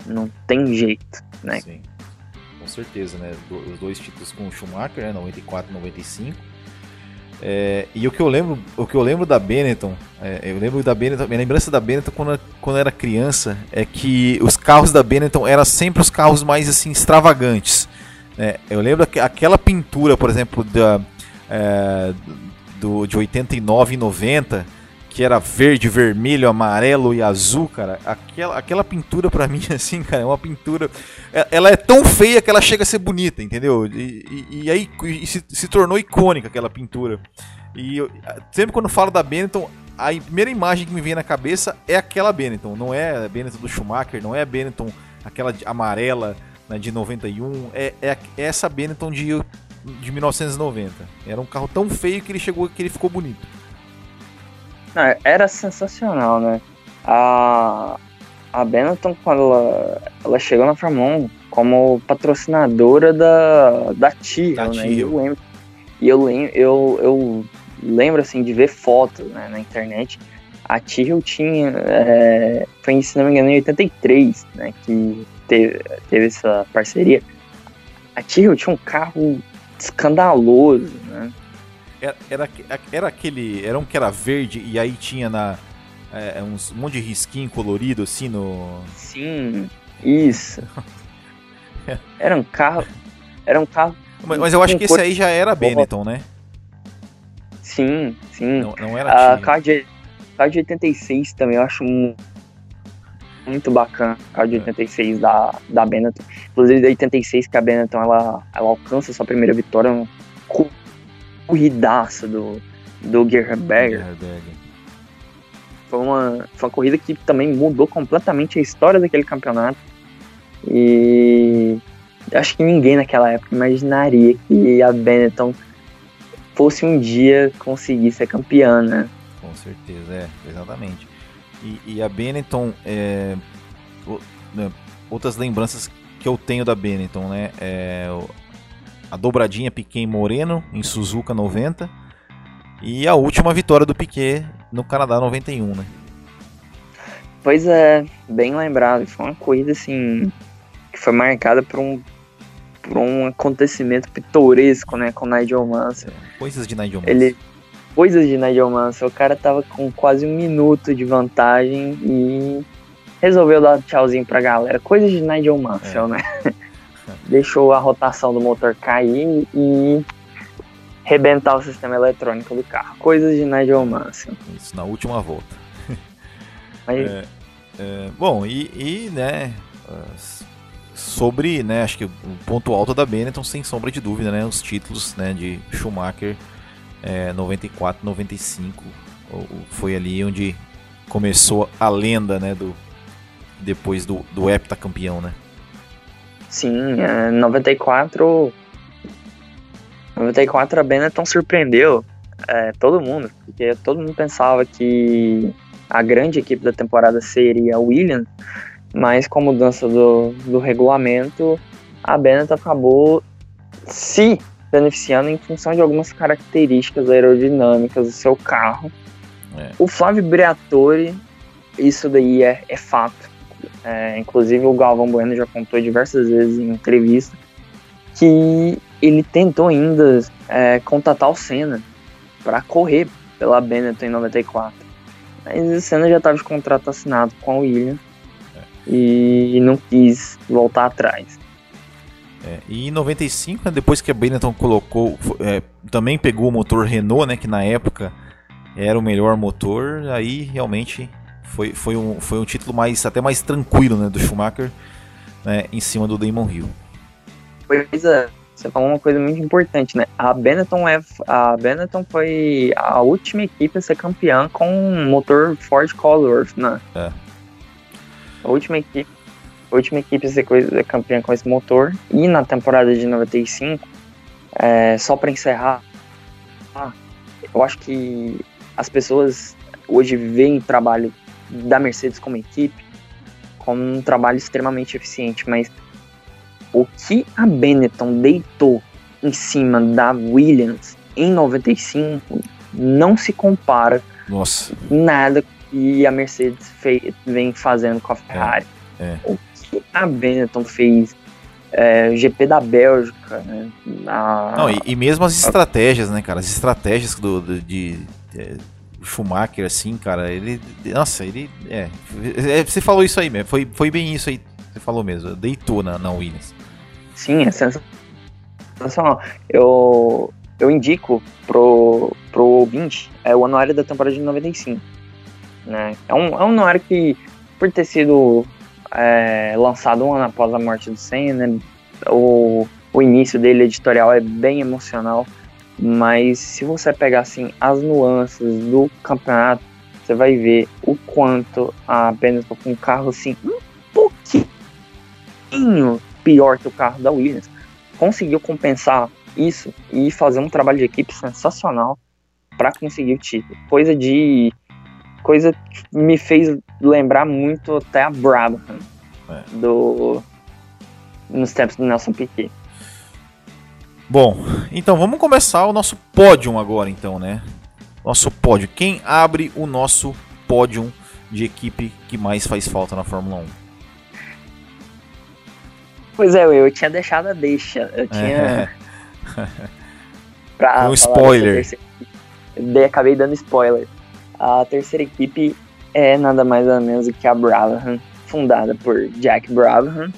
Não tem jeito, né? Sim. Com certeza, né? Os dois títulos com o Schumacher, né? 94 e 95. É, e o que eu lembro, o que eu lembro da Benetton, é, eu lembro da Benetton, minha lembrança da Benetton quando, quando eu era criança é que os carros da Benetton eram sempre os carros mais assim extravagantes. né? eu lembro que aquela pintura, por exemplo, da, é, do, de 89 e 90, que era verde, vermelho, amarelo e azul, cara. Aquela, aquela pintura pra *laughs* mim, assim, cara, é uma pintura. é- Ela é tão feia que ela chega a ser bonita, entendeu? E, e- e aí e se, se tornou icônica aquela pintura. E eu- sempre quando falo da Benetton, a primeira imagem que me vem na cabeça é aquela Benetton. Não é a Benetton do Schumacher, não é a Benetton aquela de- amarela né, de 91. É, é, é essa Benetton de, de 1990. Era um carro tão feio que ele chegou que ele ficou bonito. Não, era sensacional, né? A, a Benetton, quando ela, ela chegou na Fórmula 1 como patrocinadora da, da Tyrrell, Da né? E eu lembro, e eu, eu, eu lembro, assim, de ver fotos né, na internet. A Tyrrell tinha, é, foi, se não me engano, em 83, né? Que teve, teve essa parceria. A Tyrrell tinha um carro escandaloso, né? Era, era, era aquele. Era um que era verde e aí tinha na. é, uns, um monte de risquinho colorido assim no. Sim, isso. *laughs* Era um carro. Era um carro. Mas, mas eu acho que esse aí já era Benetton, né? Sim, sim. Não, não era A carro de 86 também eu acho mu- muito bacana. Carro de É. 86 da, da Benetton. Inclusive da 86 que a Benetton ela, ela alcança sua primeira vitória. Cu- corridaça do, do Gerberger. Gerberger. Foi uma, foi uma corrida que também mudou completamente a história daquele campeonato. E acho que ninguém naquela época imaginaria que a Benetton fosse um dia conseguir ser campeã, né? Com certeza, é, exatamente. E, e a Benetton, é, né, outras lembranças que eu tenho da Benetton, né? É a dobradinha Piquet Moreno em Suzuka 90 e a última vitória do Piquet no Canadá 91, né? Pois é, bem lembrado. Foi uma corrida assim que foi marcada por um por um acontecimento pitoresco, né, com o Nigel Mansell. Coisas de Nigel Mansell. Ele coisas de Nigel Mansell, o cara tava com quase um minuto de vantagem e resolveu dar tchauzinho pra galera. Coisas de Nigel Mansell, né? *laughs* Deixou a rotação do motor cair e rebentar o sistema eletrônico do carro. Coisas de Nigel Mansell. Isso, na última volta. *laughs* Mas, É, é, bom, e, e, né, sobre, né, acho que o ponto alto da Benetton, sem sombra de dúvida, né, os títulos, né, de Schumacher é, 94, 95, o- o- foi ali onde começou a lenda, né, do depois do, do heptacampeão, né. Sim, é, 94. 94 a Benetton surpreendeu é, todo mundo, porque todo mundo pensava que a grande equipe da temporada seria a Williams, mas com a mudança do, do regulamento, a Benetton acabou se beneficiando em função de algumas características aerodinâmicas do seu carro. É. O Flávio Briatore, isso daí é, é fato. É, inclusive o Galvão Bueno já contou diversas vezes em entrevista que ele tentou ainda é, contatar o Senna para correr pela Benetton em 94. Mas o Senna já estava de contrato assinado com a Williams e não quis voltar atrás. É, e em 95, né, depois que a Benetton colocou, é, também pegou o motor Renault, né, que na época era o melhor motor, aí realmente foi, foi, um, foi um título mais até mais tranquilo né, do Schumacher né, em cima do Damon Hill. Pois é, você falou uma coisa muito importante, né? A Benetton, é, a Benetton foi a última equipe a ser campeã com um motor Ford Cosworth, né? É. A última equipe, a última equipe a ser campeã com esse motor. E na temporada de 95, é, só para encerrar, eu acho que as pessoas hoje veem trabalho da Mercedes como equipe como um trabalho extremamente eficiente, mas o que a Benetton deitou em cima da Williams em 95 não se compara Nossa. nada que a Mercedes fez, vem fazendo com a Ferrari. É, é. O que a Benetton fez é, GP da Bélgica, né? A, Não, e, e, mesmo as estratégias, né, cara? As estratégias do, do de, de, Schumacher, assim, cara, ele. Nossa, ele. É, é. Você falou isso aí mesmo. Foi, foi bem isso aí. Você falou mesmo. Deitou na, na Williams. Sim, é sensacional. Eu, eu indico pro, pro ouvinte é, o anuário da temporada de 95. Né? É, um, é um anuário que, por ter sido é, lançado um ano após a morte do Senna, né, o, o início dele editorial é bem emocional. Mas se você pegar assim as nuances do campeonato, você vai ver o quanto a Benetton com um carro assim um pouquinho pior que o carro da Williams conseguiu compensar isso e fazer um trabalho de equipe sensacional para conseguir o título. Coisa de coisa que me fez lembrar muito até a Brabham é. do nos tempos do Nelson Piquet. Bom, então vamos começar o nosso pódio agora, então, né? Nosso pódio. Quem abre o nosso pódio de equipe que mais faz falta na Fórmula 1? Pois é, eu tinha deixado a deixa. Eu tinha. É. *laughs* pra um spoiler. Terceira... Acabei dando spoiler. A terceira equipe é nada mais ou menos do que a Brabham, fundada por Jack Brabham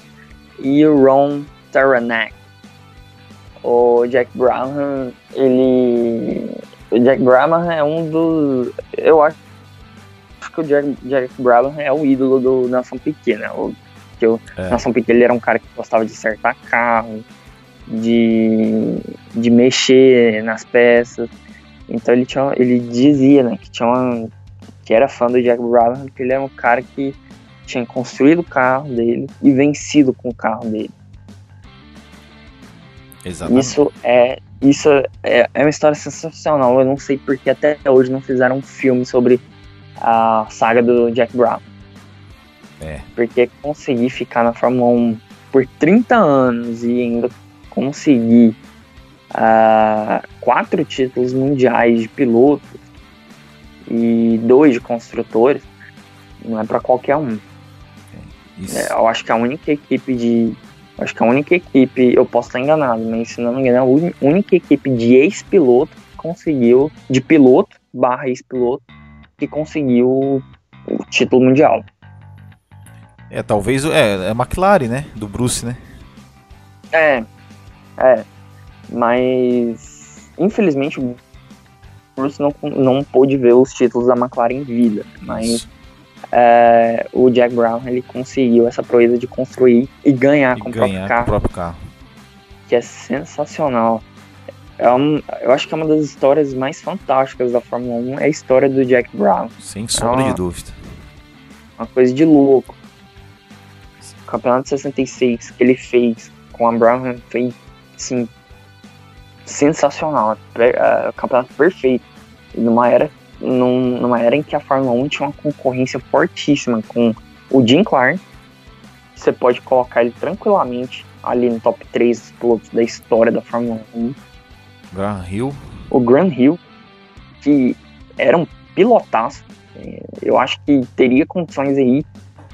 e o Ron Taranak o Jack Brabham, ele. O Jack Brabham é um dos. Eu acho que o Jack, Jack Brabham é o ídolo do Nelson Piquet, né? O, que o é. Nelson Piquet ele era um cara que gostava de acertar carro, de, de mexer nas peças. Então ele, tinha, ele dizia né, que, tinha uma, que era fã do Jack Brabham, porque ele era um cara que tinha construído o carro dele e vencido com o carro dele. Exatamente. Isso é isso é, é uma história sensacional. Eu não sei porque até hoje não fizeram um filme sobre a saga do Jack Brown. É. Porque conseguir ficar na Fórmula 1 por 30 anos e ainda conseguir uh, quatro títulos mundiais de piloto e dois de construtores não é para qualquer um. É, é, eu acho que a única equipe de Acho que a única equipe, eu posso estar enganado, mas se não me engano, a única equipe de ex-piloto que conseguiu, de piloto barra ex-piloto, que conseguiu o título mundial. É, talvez é, é a McLaren, né? Do Bruce, né? É, é. Mas infelizmente o Bruce não, não pôde ver os títulos da McLaren em vida. Mas é, o Jack Brown ele conseguiu essa proeza de construir e ganhar, e com, ganhar o com, o próprio carro, Que é sensacional. É um, eu acho que é uma das histórias mais fantásticas da Fórmula 1 é a história do Jack Brown. Sem sombra é uma, de dúvida. Uma coisa de louco. O campeonato 66 que ele fez com a Brown foi assim, sensacional. É, é, campeonato perfeito. Numa era num, numa era em que a Fórmula 1 tinha uma concorrência fortíssima com o Jim Clark. Você pode colocar ele tranquilamente ali no top 3 dos pilotos da história da Fórmula 1. Graham Hill. O Graham Hill, que era um pilotaço. É, eu acho que teria condições aí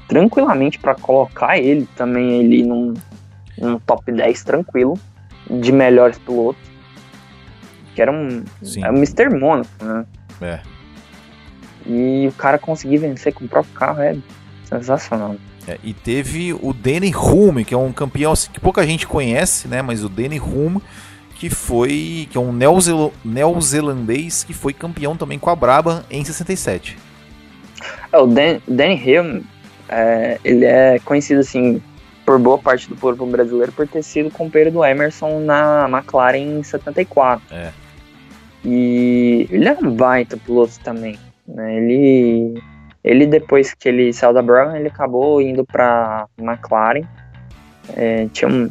tranquilamente para colocar ele também ali num, num top 10 tranquilo de melhores pilotos. Que era um, é um Mr. Monaco, né? É. E o cara conseguir vencer com o próprio carro é sensacional. É, e teve o Danny Hume, que é um campeão assim, que pouca gente conhece, né? Mas o Danny Hume, que foi. que é um neozelo, neozelandês que foi campeão também com a Braba em 67. É, o Dan, Danny Hume, é, ele é conhecido assim por boa parte do povo brasileiro por ter sido companheiro do Emerson na McLaren em 74. É. E ele é um baita piloto também. Né? Ele, ele, depois que ele saiu da Brown, ele acabou indo para McLaren. É, tinha um,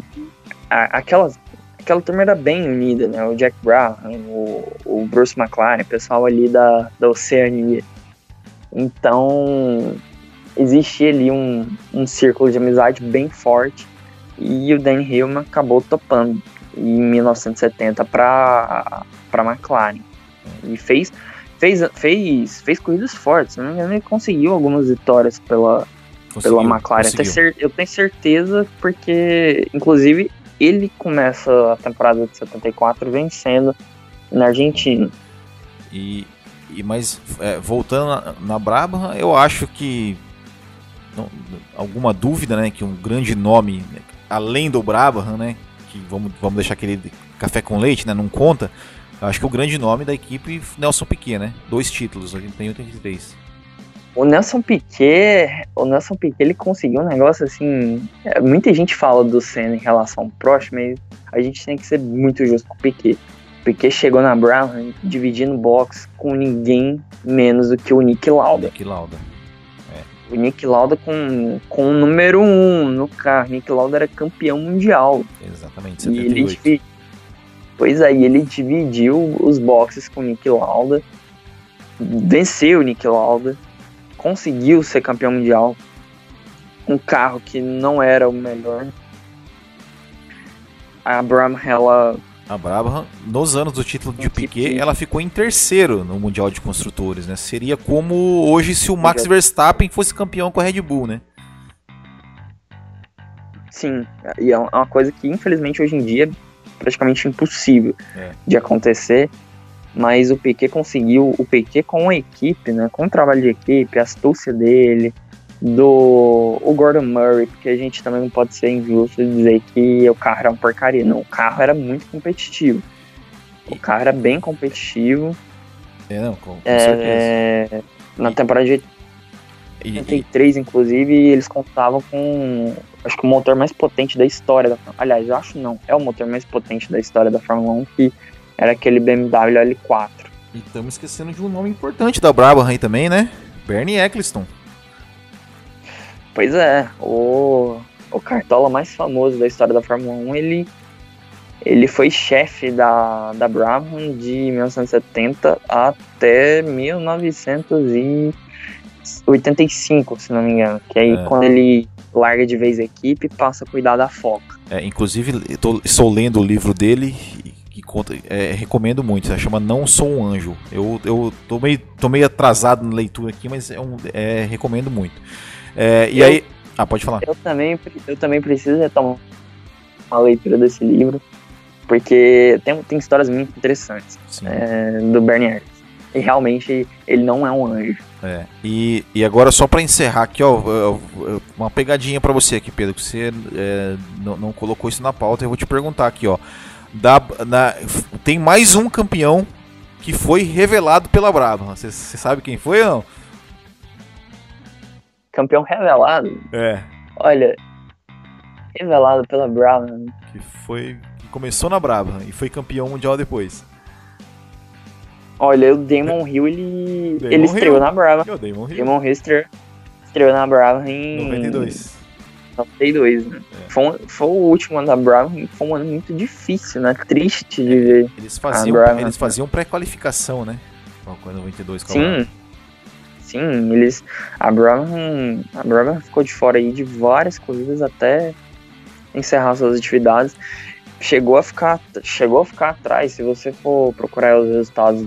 a, aquelas, aquela turma era bem unida, né? O Jack Brown, o, o Bruce McLaren, o pessoal ali da, da Oceania. Então, existia ali um, um círculo de amizade bem forte e o Dan Hillman acabou topando em 1970 para a McLaren e fez fez fez fez corridas fortes, não ele conseguiu algumas vitórias pela conseguiu, pela McLaren. Eu tenho certeza porque inclusive ele começa a temporada de 74 vencendo na Argentina. E, e mas é, voltando na, na Brabham, eu acho que não, alguma dúvida, né, que um grande nome, além do Brabham, né, que vamos, vamos deixar aquele café com leite, né, não conta, acho que o grande nome da equipe Nelson Piquet, né, dois títulos, 81 e 83. O Nelson Piquet, o Nelson Piquet, ele conseguiu um negócio assim, é, muita gente fala do Senna em relação ao Prost, mas a gente tem que ser muito justo com o Piquet. O Piquet chegou na Brown dividindo box com ninguém menos do que o Nick Lauda. Nick Lauda o Nick Lauda com, com o número 1 um no carro. Nick Lauda era campeão mundial. Exatamente, 78. E ele, pois aí, ele dividiu os boxes com o Nick Lauda, venceu o Nick Lauda, conseguiu ser campeão mundial. Um carro que não era o melhor. A Abraham, ela a Brabham, nos anos do título de Piquet, ela ficou em terceiro no Mundial de Construtores, né? Seria como hoje se o Max Verstappen fosse campeão com a Red Bull, né? Sim, e é uma coisa que infelizmente hoje em dia praticamente impossível é. de acontecer, mas o Piquet conseguiu, o Piquet com a equipe, né, com o trabalho de equipe, a astúcia dele, do o Gordon Murray, porque a gente também não pode ser injusto e dizer que o carro era um porcaria. Não, o carro era muito competitivo. O carro era bem competitivo. É, não, com, com é, na temporada de 83, inclusive, eles contavam com acho que o motor mais potente da história da Aliás, eu acho não, é o motor mais potente da história da Fórmula 1, que era aquele BMW L4. E estamos esquecendo de um nome importante da Brabham aí também, né? Bernie Eccleston. Pois é, o, o Cartola mais famoso da história da Fórmula 1, ele, ele foi chefe da, da Brabham de 1970 até 1985, se não me engano. Que aí é. quando ele larga de vez a equipe passa a cuidar da foca. É, inclusive, tô, estou lendo o livro dele que conta, é, recomendo muito, se chama Não Sou um Anjo. Eu, eu tô, meio, tô meio atrasado na leitura aqui, mas é um, é, recomendo muito. É, e eu, aí. Ah, pode falar. Eu também, eu também preciso retomar a leitura desse livro, porque tem, tem histórias muito interessantes é, do Bernie. E realmente ele não é um anjo. É. E, e agora, só para encerrar aqui, ó, uma pegadinha para você aqui, Pedro, que você é, não, não, colocou isso na pauta, eu vou te perguntar aqui, ó. Da, na, tem mais um campeão que foi revelado pela Brava. Você, sabe quem foi ou não? campeão revelado. É. Olha, revelado pela Brown. Que foi. Que começou na Brava e foi campeão mundial depois. Olha, o Damon *laughs* Hill, ele. Damon ele estreou Hill. na Brava. o Damon Hill. Damon Hill estreou, estreou na Brava em. 92. 92, né? É. Foi, foi, o último ano da Brava, foi um ano muito difícil, né? Triste de ver. Eles faziam, eles faziam pré-qualificação, né? Quando 92 Sim sim, eles. A Brabham, a Brabham ficou de fora aí de várias corridas até encerrar suas atividades. Chegou a ficar, chegou a ficar atrás. Se você for procurar os resultados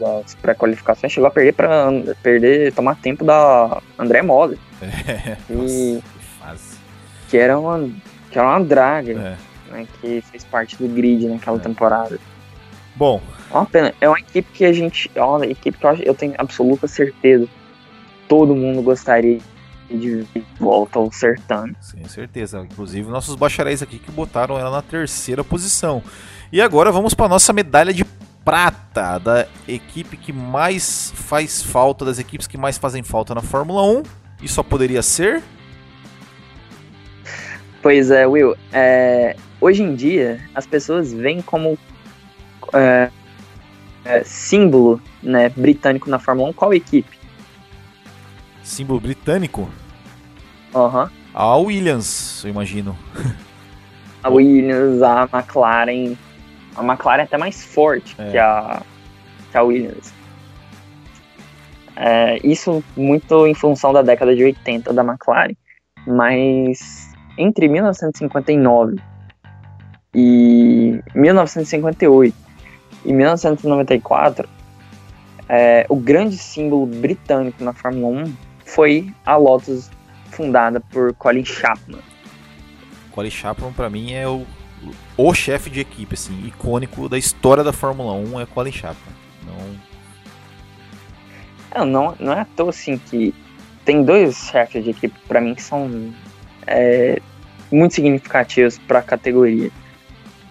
das pré-qualificações, chegou a perder para perder, tomar tempo da André Moller. *laughs* É, e, nossa, que era uma que era uma draga, é. né, que fez parte do grid naquela é. temporada. Bom, é uma pena. É uma equipe que a gente. É uma equipe que eu, eu tenho absoluta certeza. Todo mundo gostaria de volta ao certame. Sem certeza. Inclusive nossos bacharéis aqui que botaram ela na terceira posição. E agora vamos para nossa medalha de prata da equipe que mais faz falta, das equipes que mais fazem falta na Fórmula 1. E só poderia ser? Pois é, Will. É, hoje em dia, as pessoas veem como é, é, símbolo né, britânico na Fórmula 1 qual equipe? Símbolo britânico? Aham. Uhum. A Williams, eu imagino. A Williams, a McLaren. A McLaren é até mais forte é. que, a, que a Williams. É, isso muito em função da década de 80 da McLaren. Mas entre 1959 e 1958 e 1994, é, o grande símbolo britânico na Fórmula 1 foi a Lotus fundada por Colin Chapman. Colin Chapman para mim é o, o chefe de equipe assim, icônico da história da Fórmula 1 é Colin Chapman. Não... não, não é à toa assim que tem dois chefes de equipe para mim que são é, muito significativos para a categoria,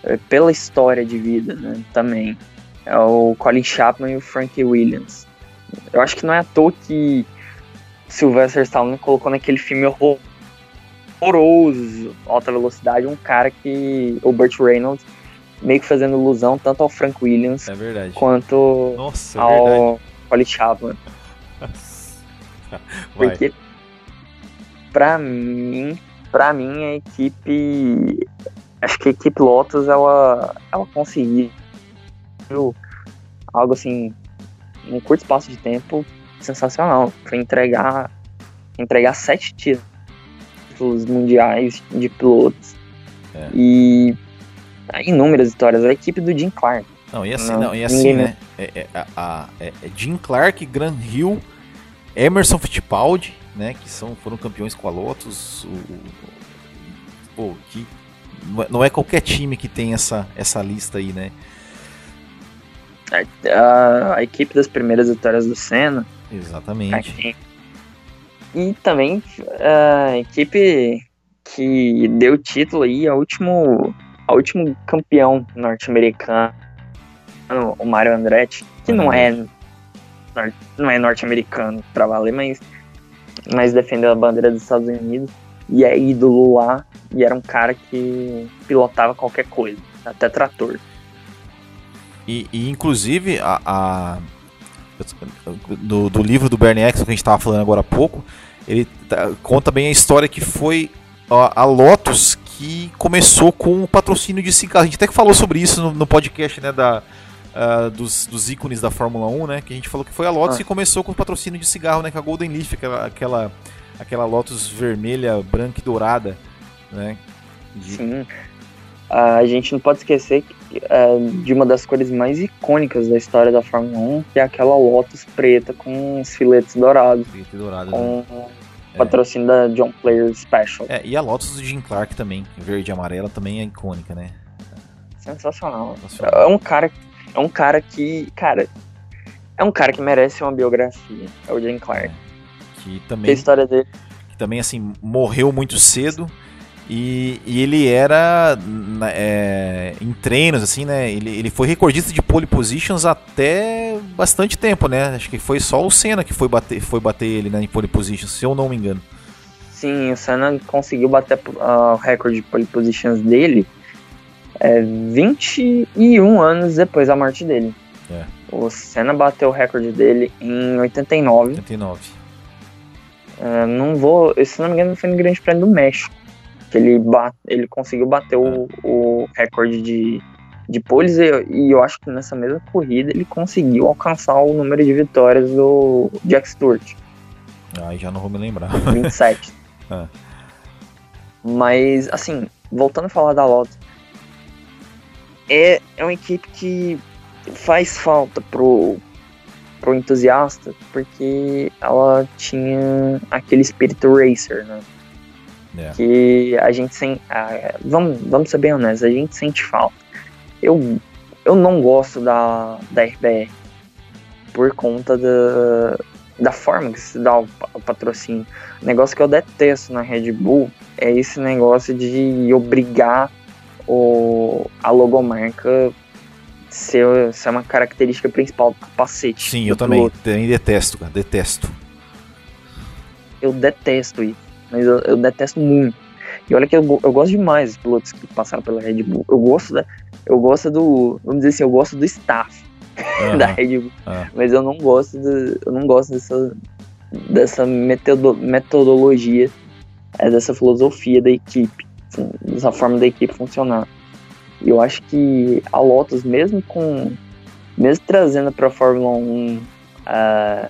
é, pela história de vida né, também. É o Colin Chapman e o Frankie Williams. Eu acho que não é à toa que Sylvester Stallone colocou naquele filme horroroso, alta velocidade, um cara que o Burt Reynolds meio que fazendo ilusão tanto ao Frank Williams é quanto Nossa, é ao Colin Chapman. *laughs* Porque pra mim, pra mim a equipe acho que a equipe Lotus ela ela conseguiu algo assim num curto espaço de tempo sensacional. Foi entregar, entregar sete títulos mundiais de pilotos. É. E inúmeras histórias. A equipe do Jim Clark. Não, e assim, não, não e assim né? É, é, a, é, é Jim Clark, Gran Hill, Emerson Fittipaldi, né? Que são, foram campeões com a Lotus. O, o, pô, que não é qualquer time que tem essa, essa lista aí, né? A, a, a equipe das primeiras vitórias do Senna Exatamente. E também a equipe que deu título aí, a último, a último campeão norte-americano, o Mario Andretti, que não é não é norte-americano para valer, mas, mas defendeu a bandeira dos Estados Unidos e é ídolo lá e era um cara que pilotava qualquer coisa, até trator. E, e inclusive a, a do, do livro do Bernie Eccleston que a gente estava falando agora há pouco, ele tá, conta bem a história que foi a, a, Lotus que começou com o patrocínio de cigarro. A gente até que falou sobre isso no, no podcast né, da, uh, dos, dos ícones da Fórmula 1, né? Que a gente falou que foi a Lotus ah. que começou com o patrocínio de cigarro, né? Com a Golden Leaf, aquela, aquela, aquela Lotus vermelha, branca e dourada, né? De... Sim. A gente não pode esquecer é, de uma das cores mais icônicas da história da Fórmula 1, que é aquela Lotus preta com os filetes dourados. Preto e dourado, com né? patrocínio da John Player Special. É, e a Lotus do Jim Clark também, verde e amarela, também é icônica, né? Sensacional. É um cara, é um cara que, cara, é um cara que merece uma biografia. É o Jim Clark. É, que também. a história dele. Que também assim morreu muito cedo. E, e ele era é, em treinos, assim, né? Ele, ele foi recordista de pole positions até bastante tempo, né? Acho que foi só o Senna que foi bater, foi bater ele né, em pole positions, se eu não me engano. Sim, o Senna conseguiu bater uh, o recorde de pole positions dele é, 21 anos depois da morte dele. É. O Senna bateu o recorde dele em 89. 89. Uh, não vou, se não me engano, foi no Grande Prêmio do México ele, bate, ele conseguiu bater o, o recorde de, de poles e, e, eu acho que nessa mesma corrida ele conseguiu alcançar o número de vitórias do Jack Stewart. Aí já não vou me lembrar. *laughs* 27. é. Mas, assim, voltando a falar da Lotus, é, é uma equipe que faz falta pro, pro entusiasta, porque ela tinha aquele espírito racer, né? É. Que a gente sem. Ah, vamos, vamos ser bem honestos, a gente sente falta. Eu, eu não gosto da, da RBR por conta da, da forma que se dá o, o patrocínio. O negócio que eu detesto na Red Bull é esse negócio de obrigar o, a logomarca ser, ser uma característica principal do capacete. Sim, do eu também, também detesto, cara, detesto. Eu detesto isso, mas eu, eu detesto muito. E olha que eu, eu gosto demais dos pilotos que passaram pela Red Bull. Eu gosto da, eu gosto do, vamos dizer assim, eu gosto do staff *laughs* da Aham. Red Bull, Ah. mas eu não gosto do, eu não gosto dessa dessa metodo- metodologia, é, dessa filosofia da equipe, dessa forma da equipe funcionar. E eu acho que a Lotus, mesmo com mesmo trazendo para a Fórmula 1 ah,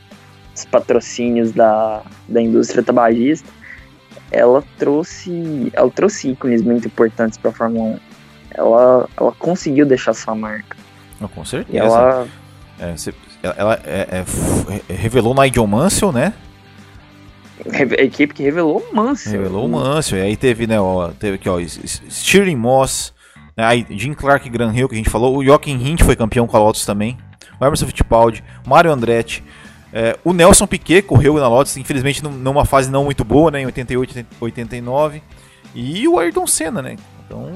os patrocínios da, da indústria tabagista, ela trouxe ela trouxe ícones muito importantes para a Fórmula 1. Ela, ela conseguiu deixar sua marca. Não, com E certeza. ela É, você- ela é, é, revelou Nigel Mansell, né? a equipe que revelou o Mansell. Revelou o Mansell. E aí teve, né, ó, teve aqui, ó, Stirling Moss, né, aí Jim Clark e Gran Hill, que a gente falou. O Joaquim Hint foi campeão com a Lotus também. O Emerson Fittipaldi, Mário Andretti. É, o Nelson Piquet correu na Lotus, infelizmente num- numa fase não muito boa, né, em 88, 89. E o Ayrton Senna, né? Então,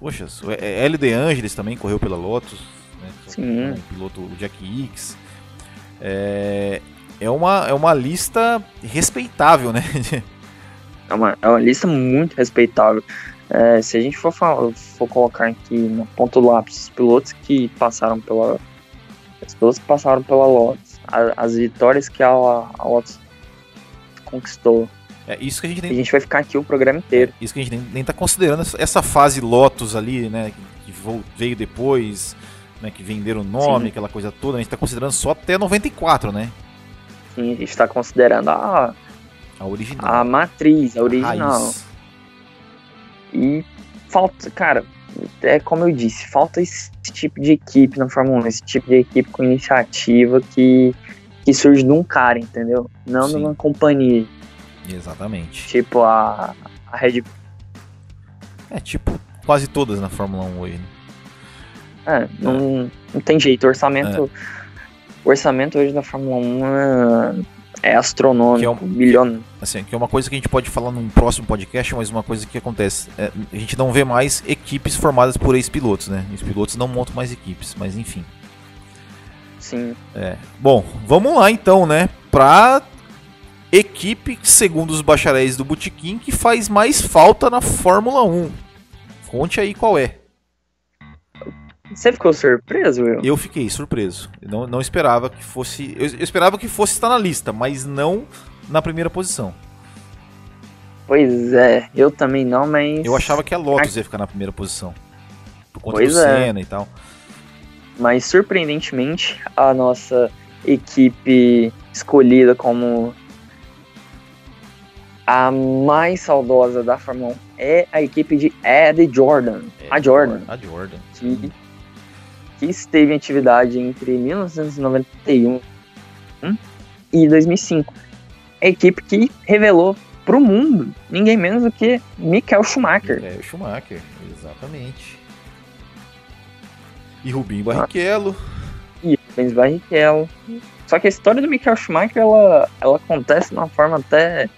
poxa, o L. De Angelis também correu pela Lotus. Né, Sim. O piloto o Jack Hicks. É, é, uma, é uma lista respeitável, né? *laughs* É uma, é uma lista muito respeitável. É, se a gente for, falar, for colocar aqui na ponta do lápis os pilotos que passaram pela. Os pilotos que passaram pela Lotus, a- as vitórias que a, a Lotus conquistou. É isso que a gente A nem, gente vai ficar aqui o programa inteiro. isso que a gente nem, nem tá considerando essa, fase Lotus ali, né? Que, veio depois, né? Que venderam o nome, Sim. aquela coisa toda. A gente tá considerando só até 94, né? Sim, a gente está considerando a, A original. a matriz, a original. Raiz. E falta, cara, é como eu disse, falta esse tipo de equipe na Fórmula 1, esse tipo de equipe com iniciativa que, que surge de um cara, entendeu? Não Sim. de uma companhia. Exatamente. Tipo a, a Red Bull. É tipo quase todas na Fórmula 1 hoje. Né? É, não, não tem jeito. O orçamento, o orçamento hoje da Fórmula 1 é, é astronômico, é um- bilhão. Assim, que é uma coisa que a gente pode falar num próximo podcast, mas uma coisa que acontece. é, a gente não vê mais equipes formadas por ex-pilotos, né? Os pilotos não montam mais equipes, mas enfim. Sim. Bom, vamos lá então, né? Pra equipe, segundo os bacharéis do Botequim, que faz mais falta na Fórmula 1. Conte aí qual é. Você ficou surpreso, Will? Eu fiquei surpreso. Eu não, não esperava que fosse. Eu, eu esperava que fosse estar na lista, mas não na primeira posição. Pois é, eu também não, mas. Eu achava que a Lotus ia ficar na primeira posição. Por conta Pois do é. Senna e tal. Mas surpreendentemente, a nossa equipe escolhida como a mais saudosa da Fórmula 1 é a equipe de Ed Jordan. a Jordan, A Jordan. que, que esteve em atividade entre 1991 e 2005. A equipe que revelou para o mundo ninguém menos do que Michael Schumacher. É, o Schumacher, exatamente. E Rubinho Barrichello. e Rubens Barrichello. Só que a história do Michael Schumacher ela, ela acontece de uma forma até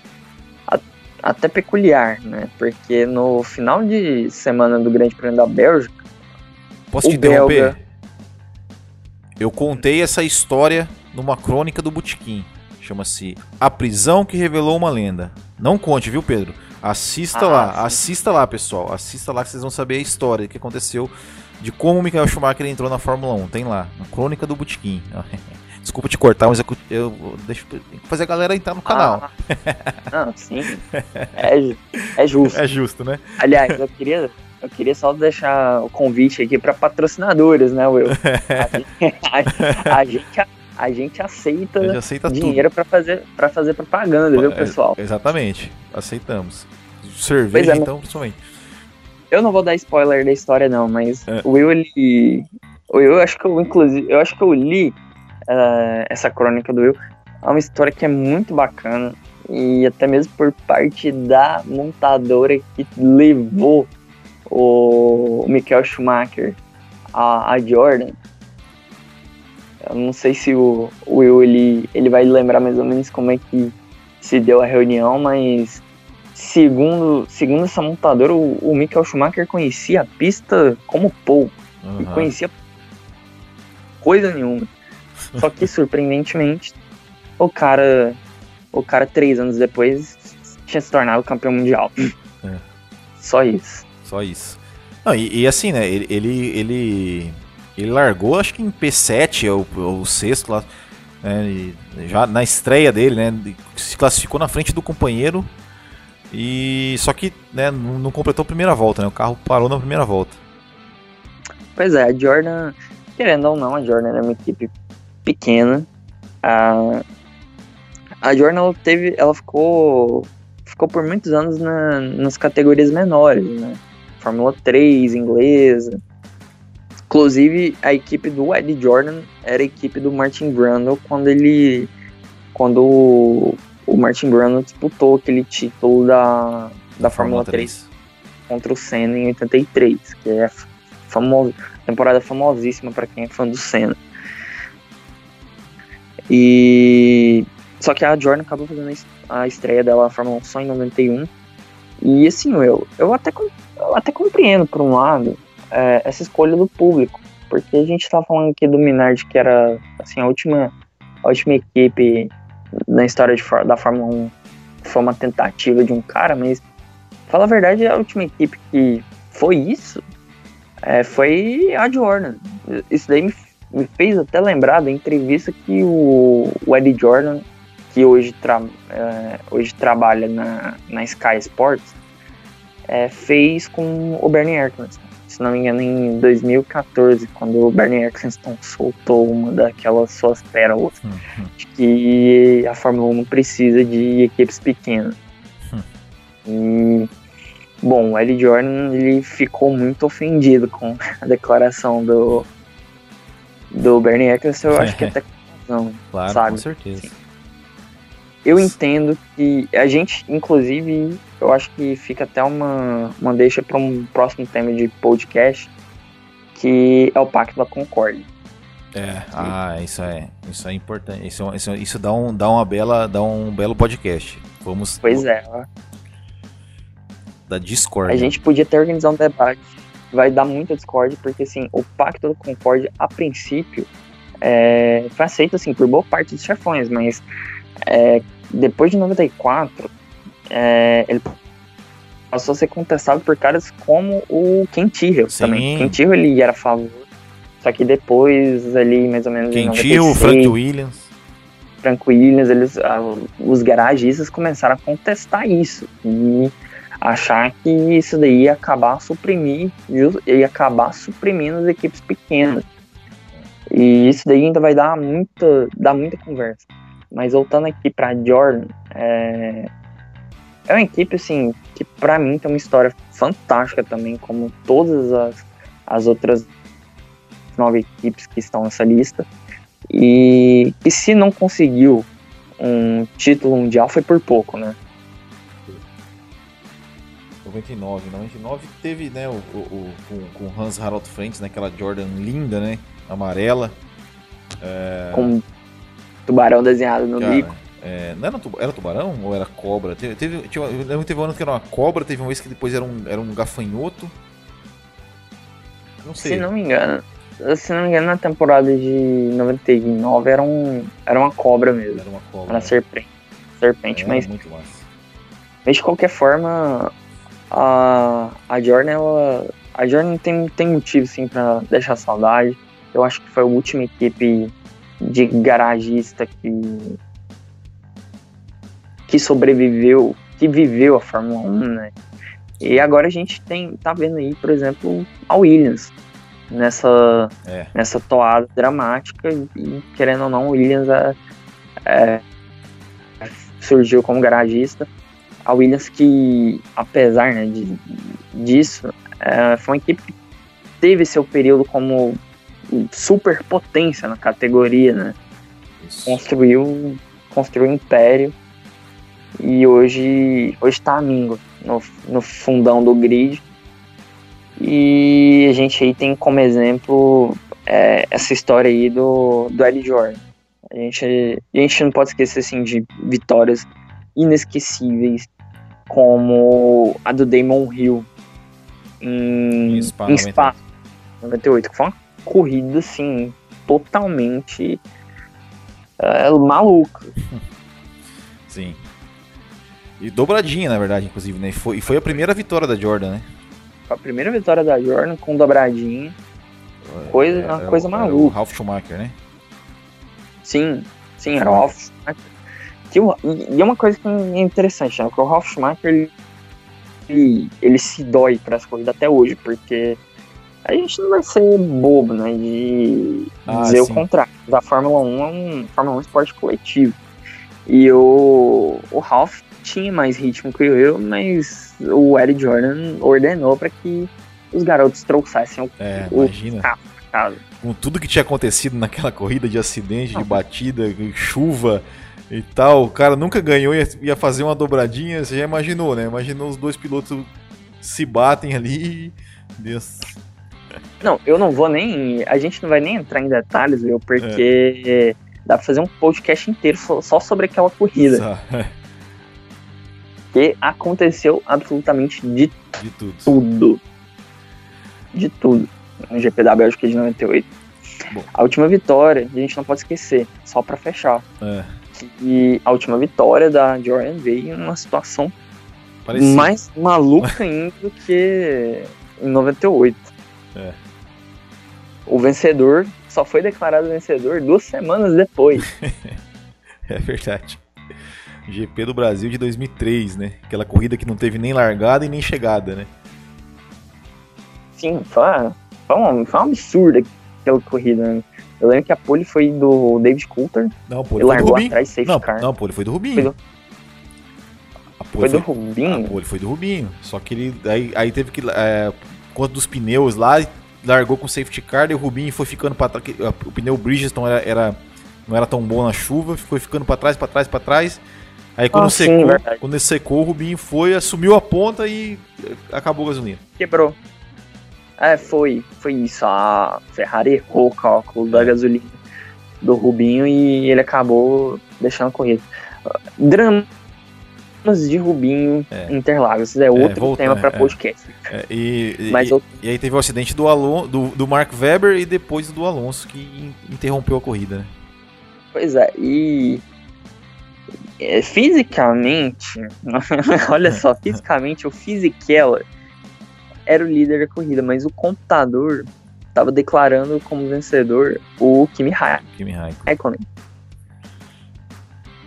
até peculiar, né? Porque no final de semana do Grande Prêmio da Bélgica, Posso O te interromper? belga. Eu contei essa história numa crônica do Botequim. Chama-se A Prisão que Revelou uma Lenda. Não conte, viu, Pedro? Assista Ah, lá, sim. assista lá, pessoal. Assista lá que vocês vão saber a história que aconteceu de como o Michael Schumacher entrou na Fórmula 1. Tem lá, na crônica do Botequim. *laughs* Desculpa te cortar, mas eu, eu, deixo fazer a galera entrar no canal. Ah, não, sim. É, é justo. *laughs* É justo, né? Aliás, eu queria, eu queria só deixar o convite aqui para patrocinadores, né, Will? *laughs* A gente, a, a gente, aceita A gente aceita dinheiro para fazer, pra fazer propaganda, viu, É, pessoal? Exatamente. Aceitamos. Cerveja, é, então, principalmente. Eu não vou dar spoiler da história, não, mas É. o Will, ele. O Will, eu acho que eu, inclusive, eu acho que eu li eh, essa crônica do Will. É uma história que é muito bacana. E até mesmo por parte da montadora que levou o Michael Schumacher a, a Jordan. Eu não sei se o, o Will ele, ele vai lembrar mais ou menos como é que se deu a reunião, mas segundo, segundo essa montadora, o, o Michael Schumacher conhecia a pista como pouco. Uhum. E conhecia coisa nenhuma. Só que, *laughs* surpreendentemente, o cara, o cara, três anos depois, tinha se tornado campeão mundial. É. Só isso. Só isso. Não, e, e, assim, né, ele, ele, ele, ele, largou, acho que em P7, ou, o sexto lá, né, já na estreia dele, né, se classificou na frente do companheiro, e só que né, não, não completou a primeira volta, né, o carro parou na primeira volta. Pois é, a Jordan, querendo ou não, a Jordan é uma equipe pequena, a, a Jordan ela teve, ela ficou, ficou por muitos anos na, nas categorias menores, né, Fórmula 3 inglesa. Inclusive, a equipe do Eddie Jordan era a equipe do Martin Brundle quando ele. Quando o, o Martin Brundle disputou aquele título da, da Fórmula, Fórmula 3. 3 contra o Senna em 83, que é famoso, temporada famosíssima para quem é fã do Senna. E só que a Jordan acabou fazendo a estreia dela na Fórmula 1 só em 91. E assim, eu, eu até eu até compreendo, por um lado, é, essa escolha do público. Porque a gente tá falando aqui do Minardi, que era assim, a última, a última equipe na história de, da Fórmula 1 foi uma tentativa de um cara, mas fala a verdade, a última equipe que foi isso é, foi a Jordan. Isso daí me, me, fez até lembrar da entrevista que o, o Eddie Jordan, que hoje, tra, é, hoje trabalha na, na Sky Sports, é, fez com o Bernie Eccleston. Se não me engano, em 2014, quando o Bernie Eccleston soltou uma daquelas suas pérolas, uhum. de que a Fórmula 1 precisa de equipes pequenas. Uhum. E, bom, o Eddie Jordan ele ficou muito ofendido com a declaração do, do Bernie Eccleston, eu acho que *laughs* até com razão, claro, sabe? com certeza. Eu entendo que a gente, inclusive, eu acho que fica até uma, uma deixa para um próximo tema de podcast, que é o Pacto da Concórdia. É, ah, isso é, isso é importante. Isso, isso, isso dá, um, dá uma bela, dá um belo podcast. Vamos. Pois é. Ó. Da Discord. A gente podia até organizar um debate. Vai dar muita Discord, porque assim, o Pacto da Concórdia, a princípio, é, foi aceito assim por boa parte dos chefões, mas é, depois de 94, é, ele passou a ser contestado por caras como o Tyrrell também. Tyrrell ele era a favor, só que depois ali mais ou menos Tyrrell, Frank Williams. Frank Williams, eles, ah, os garagistas começaram a contestar isso e achar que isso daí ia acabar suprimir, ia acabar suprimindo as equipes pequenas. E isso daí ainda vai dar muita, dar muita conversa. Mas voltando aqui para Jordan, é... é uma equipe assim que para mim tem uma história fantástica também, como todas as, as outras nove equipes que estão nessa lista. E que se não conseguiu um título mundial foi por pouco, né? 99, 99 teve, né, o, o, o com, com Hans Harald Frenz, naquela Jordan linda, né, amarela. É... Com Tubarão desenhado no Cara, bico. É, não era, era tubarão ou era cobra? Teve, teve, eu lembro que teve um ano que era uma cobra, teve uma vez que depois era um, era um gafanhoto. Não sei. Se não me engano, se não me engano, na temporada de 99 era, um, era uma cobra mesmo. Era uma cobra. Era serpente. Serpente, era mas. Muito massa. Mas de qualquer forma, a, a Jordan, ela. A Jordan tem, tem motivo sim pra deixar saudade. Eu acho que foi a última equipe de garagista que que sobreviveu, que viveu a Fórmula 1, né? E agora a gente tem, tá vendo aí, por exemplo, a Williams nessa, é. nessa toada dramática e querendo ou não, Williams é, é, surgiu como garagista. A Williams que, apesar né, de, disso, é, foi uma equipe que teve seu período como super potência na categoria, né? Isso. Construiu, construiu um império e hoje hoje está amigo no, no fundão do grid. E a gente aí tem como exemplo é, essa história aí do, do Eddie Jordan. A gente, a gente não pode esquecer assim, de vitórias inesquecíveis como a do Damon Hill em, em Spa, em Spa 98, que foi uma corrida assim totalmente uh, maluca. *laughs* Sim. E dobradinha, na verdade, inclusive, né? E foi, e foi a primeira vitória da Jordan, né? A primeira vitória da Jordan com dobradinha. Coisa, é, uma é, coisa maluca. o Ralph Schumacher, né? Sim, sim, era o Ralph Schumacher. Que, e é uma coisa que é interessante, né? Que o Ralph Schumacher ele, ele se dói para as corridas até hoje, porque a gente não vai ser bobo, né? De ah, dizer sim. o contrário. A Fórmula 1 é um, Fórmula 1 é um esporte coletivo. E o, o Ralph tinha mais ritmo que eu, mas o Eric Jordan ordenou para que os garotos trouxessem o, é, o imagina. carro. Com tudo que tinha acontecido naquela corrida de acidente, de batida, chuva e tal, o cara nunca ganhou e ia fazer uma dobradinha, você já imaginou, né? Imaginou os dois pilotos se batem ali. Deus. Não, eu não vou nem. A gente não vai nem entrar em detalhes, viu? Porque é. dá pra fazer um podcast inteiro só sobre aquela corrida. Que aconteceu absolutamente de, de tudo. tudo de tudo no GP da Bélgica de 98. Bom. A última vitória, a gente não pode esquecer, só para fechar. É. E a última vitória da Jordan veio em uma situação Parecido. mais maluca *laughs* ainda do que em 98. É. O vencedor só foi declarado vencedor duas semanas depois. *laughs* é verdade. GP do Brasil de 2003, né? Aquela corrida que não teve nem largada e nem chegada, né? Sim, foi, foi, uma, foi um absurdo aquela corrida. Né? Eu lembro que a pole foi do David Coulter. Não, pole foi do Rubinho. Atrás, não, car. não, a pole foi do Rubinho. Foi do, a pole foi, foi do Rubinho? A pole foi do Rubinho. Só que ele aí, aí teve que. É, quanto dos pneus lá, largou com safety car e o Rubinho foi ficando para trás. O pneu Bridgestone era, era, não era tão bom na chuva, foi ficando para trás, para trás, para trás. Aí quando, ah, secou, sim, quando ele secou, o Rubinho foi, assumiu a ponta e acabou a gasolina. Quebrou. É, foi, foi isso. A Ferrari errou o cálculo da gasolina do Rubinho e ele acabou deixando a corrida. Dramas de Rubinho é. Interlagos, é outro é, tema para é, podcast. É, e, Mas e, outro... e, aí teve o acidente do, Alon, do, do Mark Webber e depois do Alonso que interrompeu a corrida. Né? Pois é, e é, fisicamente, *laughs* olha só, *laughs* fisicamente o Fisichella era o líder da corrida, mas o computador estava declarando como vencedor o Kimi Raikkonen.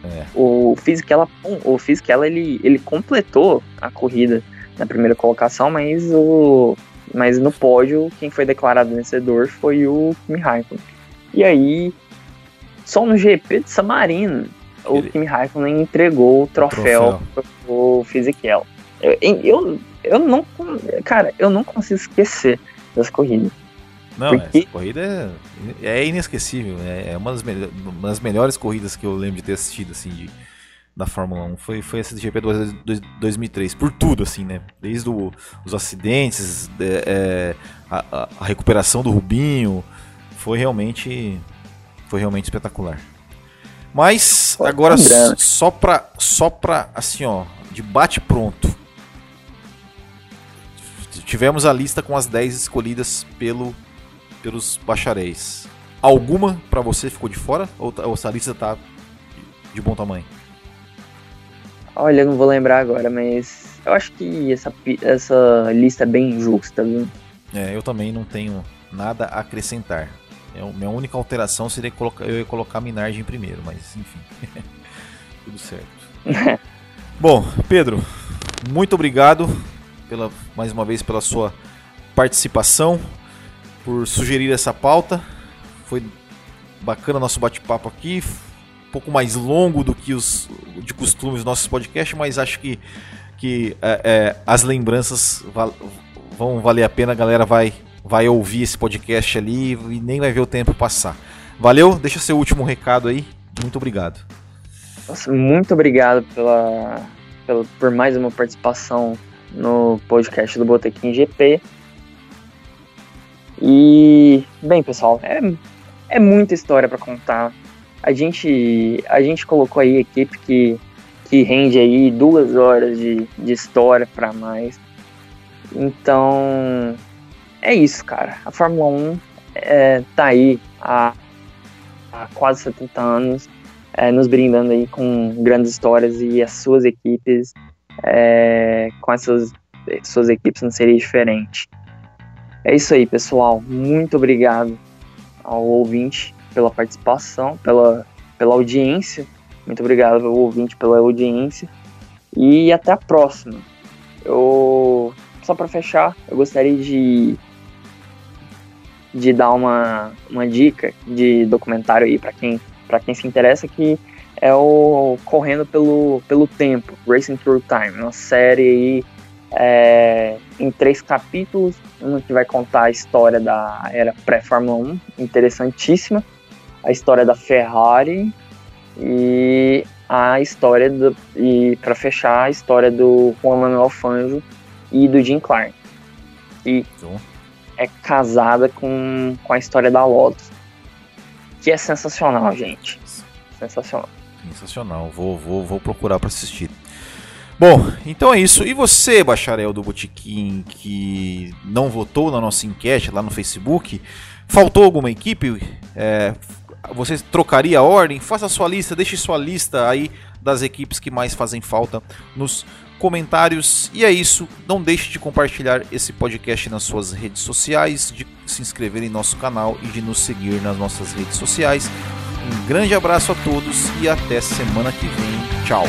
É. O Fisichella, o Fisichella ele, ele completou a corrida na primeira colocação, mas o mas no pódio quem foi declarado vencedor foi o Kimi Raikkonen. E aí só no GP de San Marino o Kimi Raikkonen entregou o troféu, o troféu. pro Fisichella. Eu, eu, eu não. Cara, eu não consigo esquecer das corridas. Não, porque... essa corrida é, é inesquecível. É, é uma das, uma das, melhores corridas que eu lembro de ter assistido, assim, de, da Fórmula 1. Foi, foi essa de GP 2003. Por tudo, assim, né? Desde o, os acidentes, é, a, a, recuperação do Rubinho. Foi realmente. Foi realmente espetacular. Mas, agora, só pra, só pra, assim, ó, de bate pronto tivemos a lista com as 10 escolhidas pelo, pelos bacharéis. Alguma para você ficou de fora? Ou, ou essa lista tá de bom tamanho? Olha, eu não vou lembrar agora, mas eu acho que essa, essa lista é bem justa, viu? É, eu também não tenho nada a acrescentar. É, minha única alteração seria colocar, eu ia colocar a Minardi em primeiro, mas enfim. *laughs* Tudo certo. *laughs* Bom, Pedro, muito obrigado pela, mais uma vez pela sua participação, por sugerir essa pauta. Foi bacana nosso bate-papo aqui, um pouco mais longo do que os de costume os nossos podcasts, mas acho que, que é, é, as lembranças val, vão valer a pena, a galera vai, vai ouvir esse podcast ali e nem vai ver o tempo passar. Valeu, deixa seu último recado aí. Muito obrigado. Nossa, muito obrigado pela, pela, por mais uma participação no podcast do Botequim GP. E, bem, pessoal, é, é muita história para contar. A gente, a gente colocou aí equipe que, que rende aí duas horas de, de história para mais. Então, é isso, cara. A Fórmula 1 é, tá aí há, há quase 70 anos, é, nos brindando aí com grandes histórias e as suas equipes, é, com essas suas equipes não seria diferente. É isso aí, pessoal. Muito obrigado ao ouvinte pela participação, pela, pela audiência. Muito obrigado ao ouvinte pela audiência. E até a próxima. Eu só para fechar, eu gostaria de de dar uma, uma dica de documentário aí para quem quem se interessa que é o Correndo pelo, pelo Tempo, Racing Through Time, uma série aí é, em três capítulos, um que vai contar a história da era pré-Fórmula 1, interessantíssima, a história da Ferrari e a história do, e para fechar a história do Juan Manuel Fangio e do Jim Clark, que é casada com, com a história da Lotus, que é sensacional, gente, sensacional. Sensacional, vou, vou, vou procurar para assistir. Bom, então é isso. E você, bacharel do Botequim, que não votou na nossa enquete lá no Facebook, faltou alguma equipe? É, você trocaria a ordem? Faça a sua lista, deixe sua lista aí das equipes que mais fazem falta nos comentários. E é isso. Não deixe de compartilhar esse podcast nas suas redes sociais, de se inscrever em nosso canal e de nos seguir nas nossas redes sociais. Um grande abraço a todos e até semana que vem. Tchau.